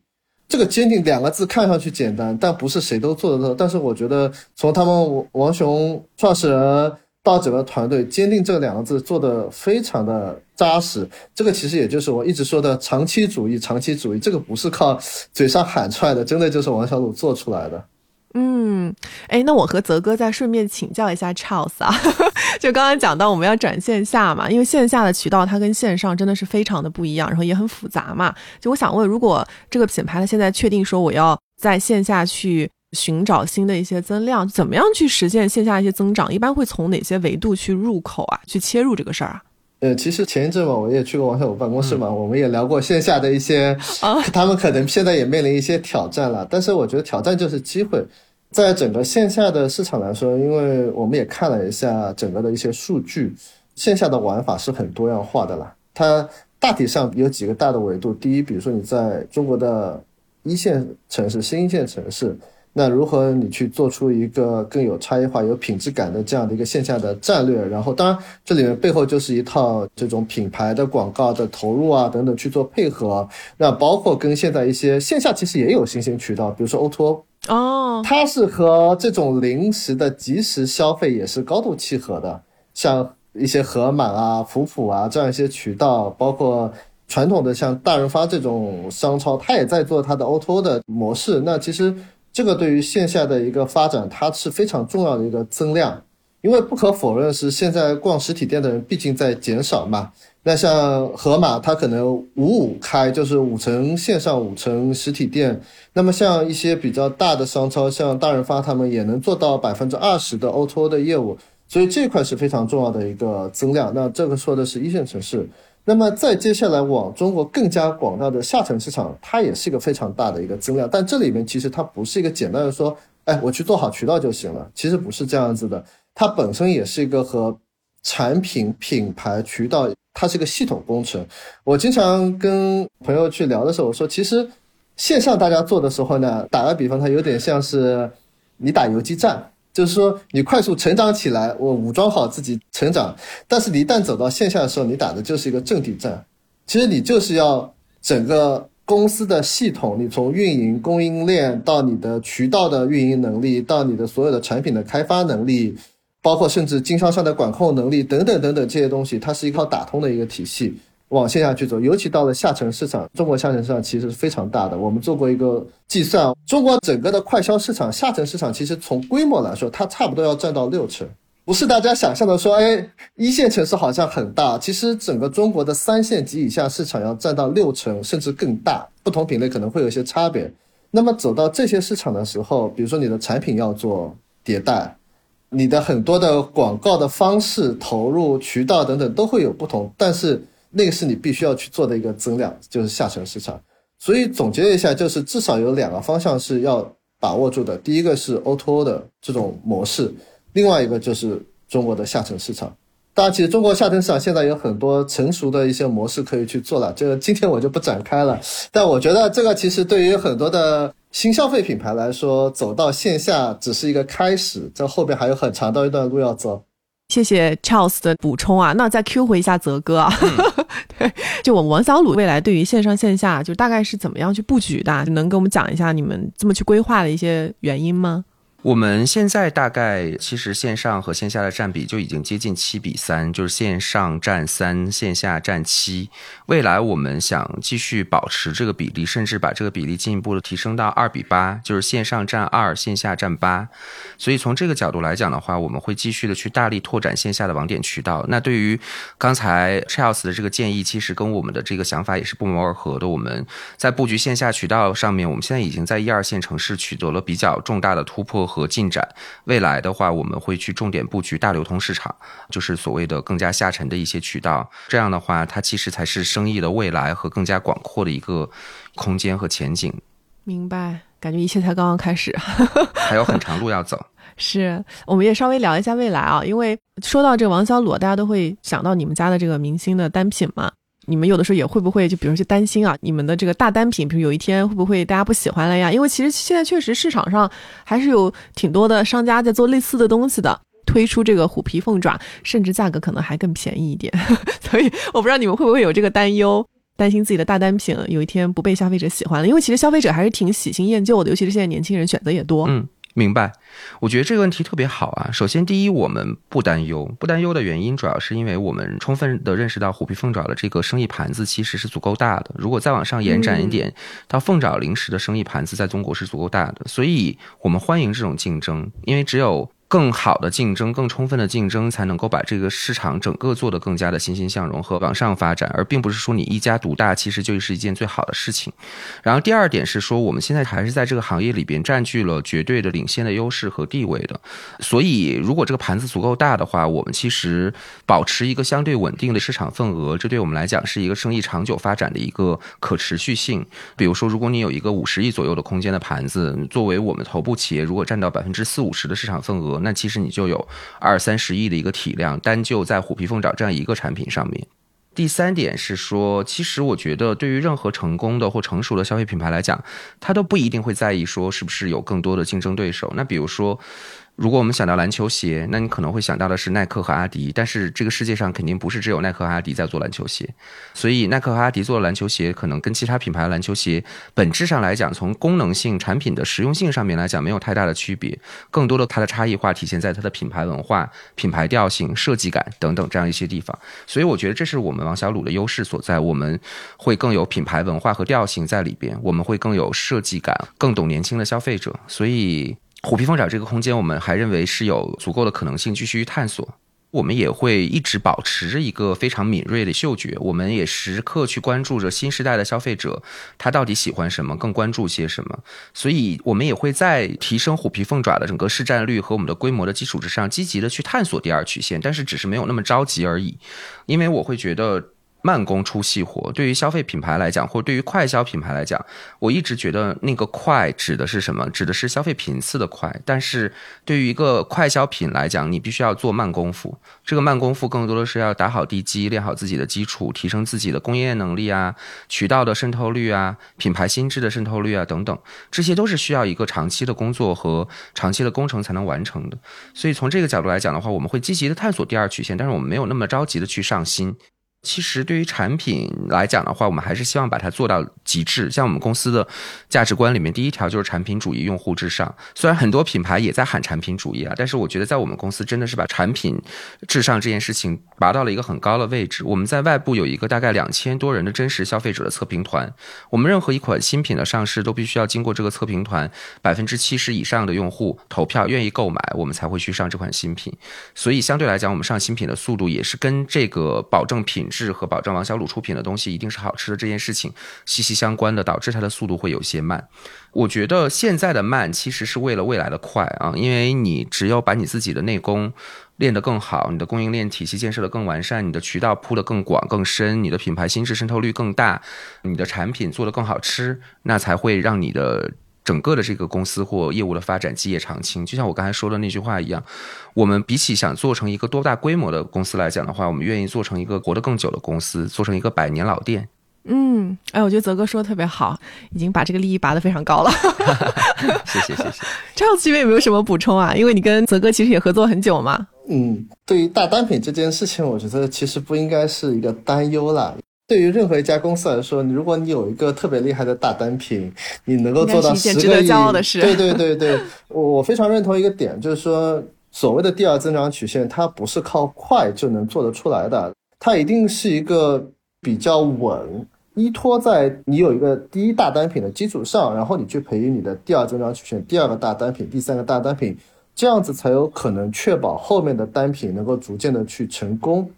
这个坚定两个字看上去简单，但不是谁都做得到。但是我觉得从他们王雄创始人到整个团队，坚定这两个字做的非常的扎实。这个其实也就是我一直说的长期主义，长期主义这个不是靠嘴上喊出来的，真的就是王小鲁做出来的。嗯，哎，那我和泽哥再顺便请教一下 Charles 啊，就刚刚讲到我们要转线下嘛，因为线下的渠道它跟线上真的是非常的不一样，然后也很复杂嘛。就我想问，如果这个品牌它现在确定说我要在线下去寻找新的一些增量，怎么样去实现线下一些增长？一般会从哪些维度去入口啊？去切入这个事儿啊？呃，其实前一阵嘛，我也去过王小武办公室嘛，我们也聊过线下的一些，他们可能现在也面临一些挑战了。但是我觉得挑战就是机会，在整个线下的市场来说，因为我们也看了一下整个的一些数据，线下的玩法是很多样化的啦。它大体上有几个大的维度，第一，比如说你在中国的一线城市、新一线城市。那如何你去做出一个更有差异化、有品质感的这样的一个线下的战略？然后，当然这里面背后就是一套这种品牌的广告的投入啊等等去做配合。那包括跟现在一些线下其实也有新兴渠道，比如说 O2O O 哦，它是和这种临时的即时消费也是高度契合的。像一些盒马啊、普普啊这样一些渠道，包括传统的像大润发这种商超，它也在做它的 O2O 的模式。那其实。这个对于线下的一个发展，它是非常重要的一个增量，因为不可否认是现在逛实体店的人毕竟在减少嘛。那像盒马，它可能五五开，就是五成线上，五成实体店。那么像一些比较大的商超，像大润发，他们也能做到百分之二十的 O2O 的业务，所以这块是非常重要的一个增量。那这个说的是一线城市。那么再接下来往中国更加广大的下沉市场，它也是一个非常大的一个增量。但这里面其实它不是一个简单的说，哎，我去做好渠道就行了。其实不是这样子的，它本身也是一个和产品、品牌、渠道，它是一个系统工程。我经常跟朋友去聊的时候，我说，其实线上大家做的时候呢，打个比方，它有点像是你打游击战。就是说，你快速成长起来，我武装好自己成长。但是你一旦走到线下的时候，你打的就是一个阵地战。其实你就是要整个公司的系统，你从运营、供应链到你的渠道的运营能力，到你的所有的产品的开发能力，包括甚至经销商的管控能力等等等等这些东西，它是一套打通的一个体系。往线下去走，尤其到了下沉市场，中国下沉市场其实是非常大的。我们做过一个计算，中国整个的快消市场下沉市场，其实从规模来说，它差不多要占到六成，不是大家想象的说，哎，一线城市好像很大，其实整个中国的三线及以下市场要占到六成甚至更大，不同品类可能会有一些差别。那么走到这些市场的时候，比如说你的产品要做迭代，你的很多的广告的方式、投入渠道等等都会有不同，但是。那个是你必须要去做的一个增量，就是下沉市场。所以总结一下，就是至少有两个方向是要把握住的。第一个是 O2O 的这种模式，另外一个就是中国的下沉市场。当然，其实中国下沉市场现在有很多成熟的一些模式可以去做了，这个今天我就不展开了。但我觉得这个其实对于很多的新消费品牌来说，走到线下只是一个开始，这后边还有很长的一段路要走。谢谢 Charles 的补充啊，那再 Q 回一下泽哥啊，对，就我们王小鲁未来对于线上线下就大概是怎么样去布局的？能给我们讲一下你们这么去规划的一些原因吗？我们现在大概其实线上和线下的占比就已经接近七比三，就是线上占三，线下占七。未来我们想继续保持这个比例，甚至把这个比例进一步的提升到二比八，就是线上占二，线下占八。所以从这个角度来讲的话，我们会继续的去大力拓展线下的网点渠道。那对于刚才 Charles 的这个建议，其实跟我们的这个想法也是不谋而合的。我们在布局线下渠道上面，我们现在已经在一二线城市取得了比较重大的突破。和进展，未来的话，我们会去重点布局大流通市场，就是所谓的更加下沉的一些渠道。这样的话，它其实才是生意的未来和更加广阔的一个空间和前景。明白，感觉一切才刚刚开始，还有很长路要走。是，我们也稍微聊一下未来啊，因为说到这个王小裸，大家都会想到你们家的这个明星的单品嘛。你们有的时候也会不会就比如去担心啊，你们的这个大单品，比如有一天会不会大家不喜欢了呀？因为其实现在确实市场上还是有挺多的商家在做类似的东西的，推出这个虎皮凤爪，甚至价格可能还更便宜一点。所以我不知道你们会不会有这个担忧，担心自己的大单品有一天不被消费者喜欢了？因为其实消费者还是挺喜新厌旧的，尤其是现在年轻人选择也多。嗯。明白，我觉得这个问题特别好啊。首先，第一，我们不担忧，不担忧的原因主要是因为我们充分的认识到虎皮凤爪的这个生意盘子其实是足够大的。如果再往上延展一点，到凤爪零食的生意盘子在中国是足够大的，所以我们欢迎这种竞争，因为只有。更好的竞争，更充分的竞争，才能够把这个市场整个做得更加的欣欣向荣和往上发展，而并不是说你一家独大，其实就是一件最好的事情。然后第二点是说，我们现在还是在这个行业里边占据了绝对的领先的优势和地位的。所以，如果这个盘子足够大的话，我们其实保持一个相对稳定的市场份额，这对我们来讲是一个生意长久发展的一个可持续性。比如说，如果你有一个五十亿左右的空间的盘子，作为我们头部企业，如果占到百分之四五十的市场份额。那其实你就有二三十亿的一个体量，单就在虎皮凤爪这样一个产品上面。第三点是说，其实我觉得对于任何成功的或成熟的消费品牌来讲，他都不一定会在意说是不是有更多的竞争对手。那比如说。如果我们想到篮球鞋，那你可能会想到的是耐克和阿迪，但是这个世界上肯定不是只有耐克和阿迪在做篮球鞋，所以耐克和阿迪做的篮球鞋可能跟其他品牌的篮球鞋本质上来讲，从功能性、产品的实用性上面来讲没有太大的区别，更多的它的差异化体现在它的品牌文化、品牌调性、设计感等等这样一些地方，所以我觉得这是我们王小鲁的优势所在，我们会更有品牌文化和调性在里边，我们会更有设计感，更懂年轻的消费者，所以。虎皮凤爪这个空间，我们还认为是有足够的可能性继续探索。我们也会一直保持着一个非常敏锐的嗅觉，我们也时刻去关注着新时代的消费者，他到底喜欢什么，更关注些什么。所以，我们也会在提升虎皮凤爪的整个市占率和我们的规模的基础之上，积极的去探索第二曲线，但是只是没有那么着急而已。因为我会觉得。慢工出细活，对于消费品牌来讲，或对于快消品牌来讲，我一直觉得那个快指的是什么？指的是消费频次的快。但是对于一个快消品来讲，你必须要做慢功夫。这个慢功夫更多的是要打好地基，练好自己的基础，提升自己的供应链能力啊，渠道的渗透率啊，品牌心智的渗透率啊等等，这些都是需要一个长期的工作和长期的工程才能完成的。所以从这个角度来讲的话，我们会积极的探索第二曲线，但是我们没有那么着急的去上新。其实对于产品来讲的话，我们还是希望把它做到极致。像我们公司的价值观里面，第一条就是产品主义、用户至上。虽然很多品牌也在喊产品主义啊，但是我觉得在我们公司真的是把产品至上这件事情拔到了一个很高的位置。我们在外部有一个大概两千多人的真实消费者的测评团。我们任何一款新品的上市都必须要经过这个测评团百分之七十以上的用户投票愿意购买，我们才会去上这款新品。所以相对来讲，我们上新品的速度也是跟这个保证品。质和保证王小卤出品的东西一定是好吃的这件事情息息相关的，导致它的速度会有些慢。我觉得现在的慢其实是为了未来的快啊，因为你只有把你自己的内功练得更好，你的供应链体系建设的更完善，你的渠道铺得更广更深，你的品牌心智渗透率更大，你的产品做得更好吃，那才会让你的。整个的这个公司或业务的发展基业长青，就像我刚才说的那句话一样，我们比起想做成一个多大规模的公司来讲的话，我们愿意做成一个活得更久的公司，做成一个百年老店。嗯，哎，我觉得泽哥说的特别好，已经把这个利益拔得非常高了。谢 谢谢谢。这样子这边有没有什么补充啊？因为你跟泽哥其实也合作很久嘛。嗯，对于大单品这件事情，我觉得其实不应该是一个担忧啦。对于任何一家公司来说，如果你有一个特别厉害的大单品，你能够做到十个亿，对对对对，我 我非常认同一个点，就是说所谓的第二增长曲线，它不是靠快就能做得出来的，它一定是一个比较稳，依托在你有一个第一大单品的基础上，然后你去培育你的第二增长曲线，第二个大单品，第三个大单品，这样子才有可能确保后面的单品能够逐渐的去成功。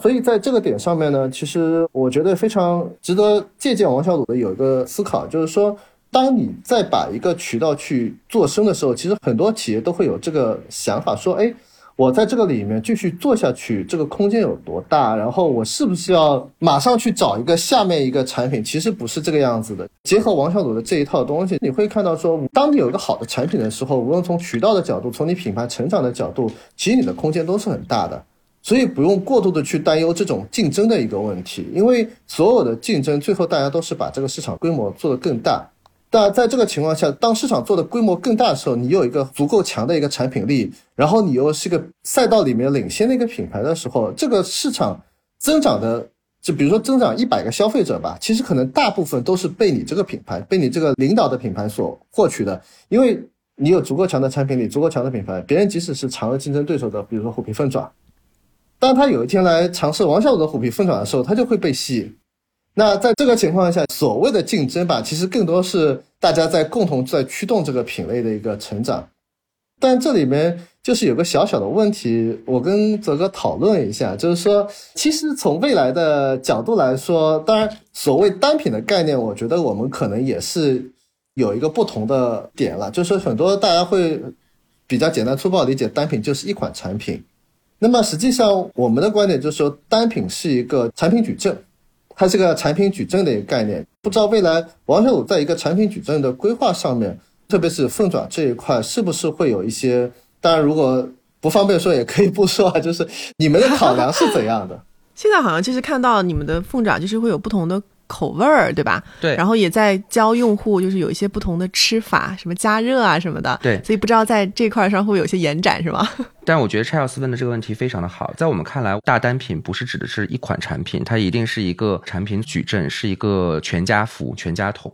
所以在这个点上面呢，其实我觉得非常值得借鉴王小鲁的有一个思考，就是说，当你在把一个渠道去做深的时候，其实很多企业都会有这个想法，说，哎，我在这个里面继续做下去，这个空间有多大？然后我是不是要马上去找一个下面一个产品？其实不是这个样子的。结合王小鲁的这一套东西，你会看到说，当你有一个好的产品的时候，无论从渠道的角度，从你品牌成长的角度，其实你的空间都是很大的。所以不用过度的去担忧这种竞争的一个问题，因为所有的竞争最后大家都是把这个市场规模做得更大。但在这个情况下，当市场做的规模更大的时候，你有一个足够强的一个产品力，然后你又是个赛道里面领先的一个品牌的时候，这个市场增长的，就比如说增长一百个消费者吧，其实可能大部分都是被你这个品牌、被你这个领导的品牌所获取的，因为你有足够强的产品力、足够强的品牌，别人即使是常为竞争对手的，比如说虎皮凤爪。当他有一天来尝试王小五的虎皮凤爪的时候，他就会被吸引。那在这个情况下，所谓的竞争吧，其实更多是大家在共同在驱动这个品类的一个成长。但这里面就是有个小小的问题，我跟泽哥讨论一下，就是说，其实从未来的角度来说，当然所谓单品的概念，我觉得我们可能也是有一个不同的点了，就是很多大家会比较简单粗暴理解单品就是一款产品。那么实际上，我们的观点就是说，单品是一个产品矩阵，它是个产品矩阵的一个概念。不知道未来王小鲁在一个产品矩阵的规划上面，特别是凤爪这一块，是不是会有一些？当然，如果不方便说，也可以不说啊。就是你们的考量是怎样的？现在好像就是看到你们的凤爪，就是会有不同的。口味儿对吧？对，然后也在教用户，就是有一些不同的吃法，什么加热啊什么的。对，所以不知道在这块上会有些延展是吗？但我觉得 Charles 问的这个问题非常的好，在我们看来，大单品不是指的是一款产品，它一定是一个产品矩阵，是一个全家福、全家桶。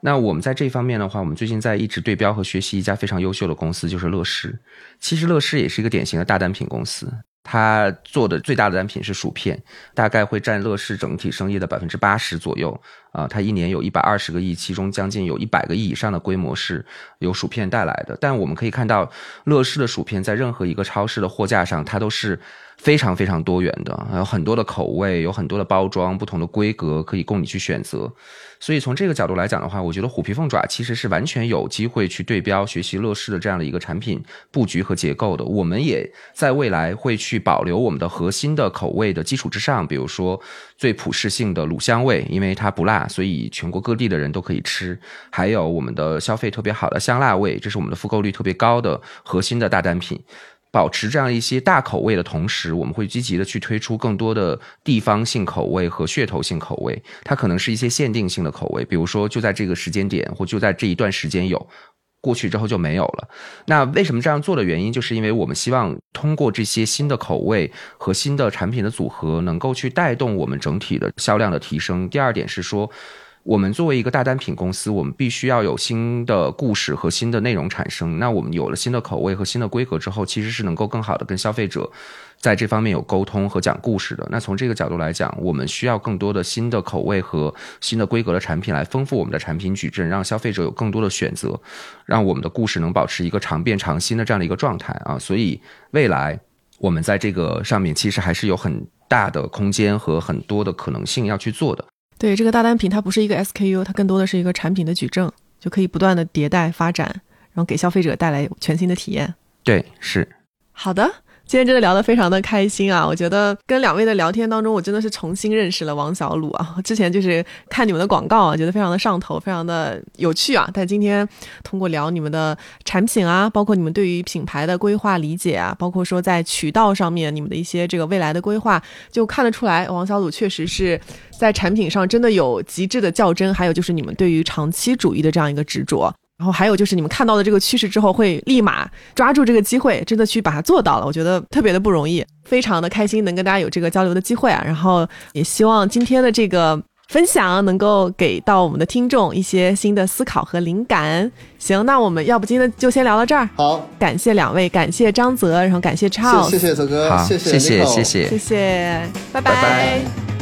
那我们在这方面的话，我们最近在一直对标和学习一家非常优秀的公司，就是乐视。其实乐视也是一个典型的大单品公司。他做的最大的单品是薯片，大概会占乐视整体生意的百分之八十左右啊。它一年有一百二十个亿，其中将近有一百个亿以上的规模是由薯片带来的。但我们可以看到，乐视的薯片在任何一个超市的货架上，它都是。非常非常多元的，有很多的口味，有很多的包装，不同的规格可以供你去选择。所以从这个角度来讲的话，我觉得虎皮凤爪其实是完全有机会去对标学习乐视的这样的一个产品布局和结构的。我们也在未来会去保留我们的核心的口味的基础之上，比如说最普适性的卤香味，因为它不辣，所以全国各地的人都可以吃。还有我们的消费特别好的香辣味，这是我们的复购率特别高的核心的大单品。保持这样一些大口味的同时，我们会积极的去推出更多的地方性口味和噱头性口味。它可能是一些限定性的口味，比如说就在这个时间点或就在这一段时间有，过去之后就没有了。那为什么这样做的原因，就是因为我们希望通过这些新的口味和新的产品的组合，能够去带动我们整体的销量的提升。第二点是说。我们作为一个大单品公司，我们必须要有新的故事和新的内容产生。那我们有了新的口味和新的规格之后，其实是能够更好的跟消费者在这方面有沟通和讲故事的。那从这个角度来讲，我们需要更多的新的口味和新的规格的产品来丰富我们的产品矩阵，让消费者有更多的选择，让我们的故事能保持一个常变常新的这样的一个状态啊。所以未来我们在这个上面其实还是有很大的空间和很多的可能性要去做的。对这个大单品，它不是一个 SKU，它更多的是一个产品的矩阵，就可以不断的迭代发展，然后给消费者带来全新的体验。对，是好的。今天真的聊得非常的开心啊！我觉得跟两位的聊天当中，我真的是重新认识了王小鲁啊。之前就是看你们的广告啊，觉得非常的上头，非常的有趣啊。但今天通过聊你们的产品啊，包括你们对于品牌的规划理解啊，包括说在渠道上面你们的一些这个未来的规划，就看得出来，王小鲁确实是在产品上真的有极致的较真，还有就是你们对于长期主义的这样一个执着。然后还有就是你们看到的这个趋势之后，会立马抓住这个机会，真的去把它做到了。我觉得特别的不容易，非常的开心能跟大家有这个交流的机会啊。然后也希望今天的这个分享能够给到我们的听众一些新的思考和灵感。行，那我们要不今天就先聊到这儿。好，感谢两位，感谢张泽，然后感谢超，谢谢泽哥，好，谢谢谢谢谢谢谢，拜拜拜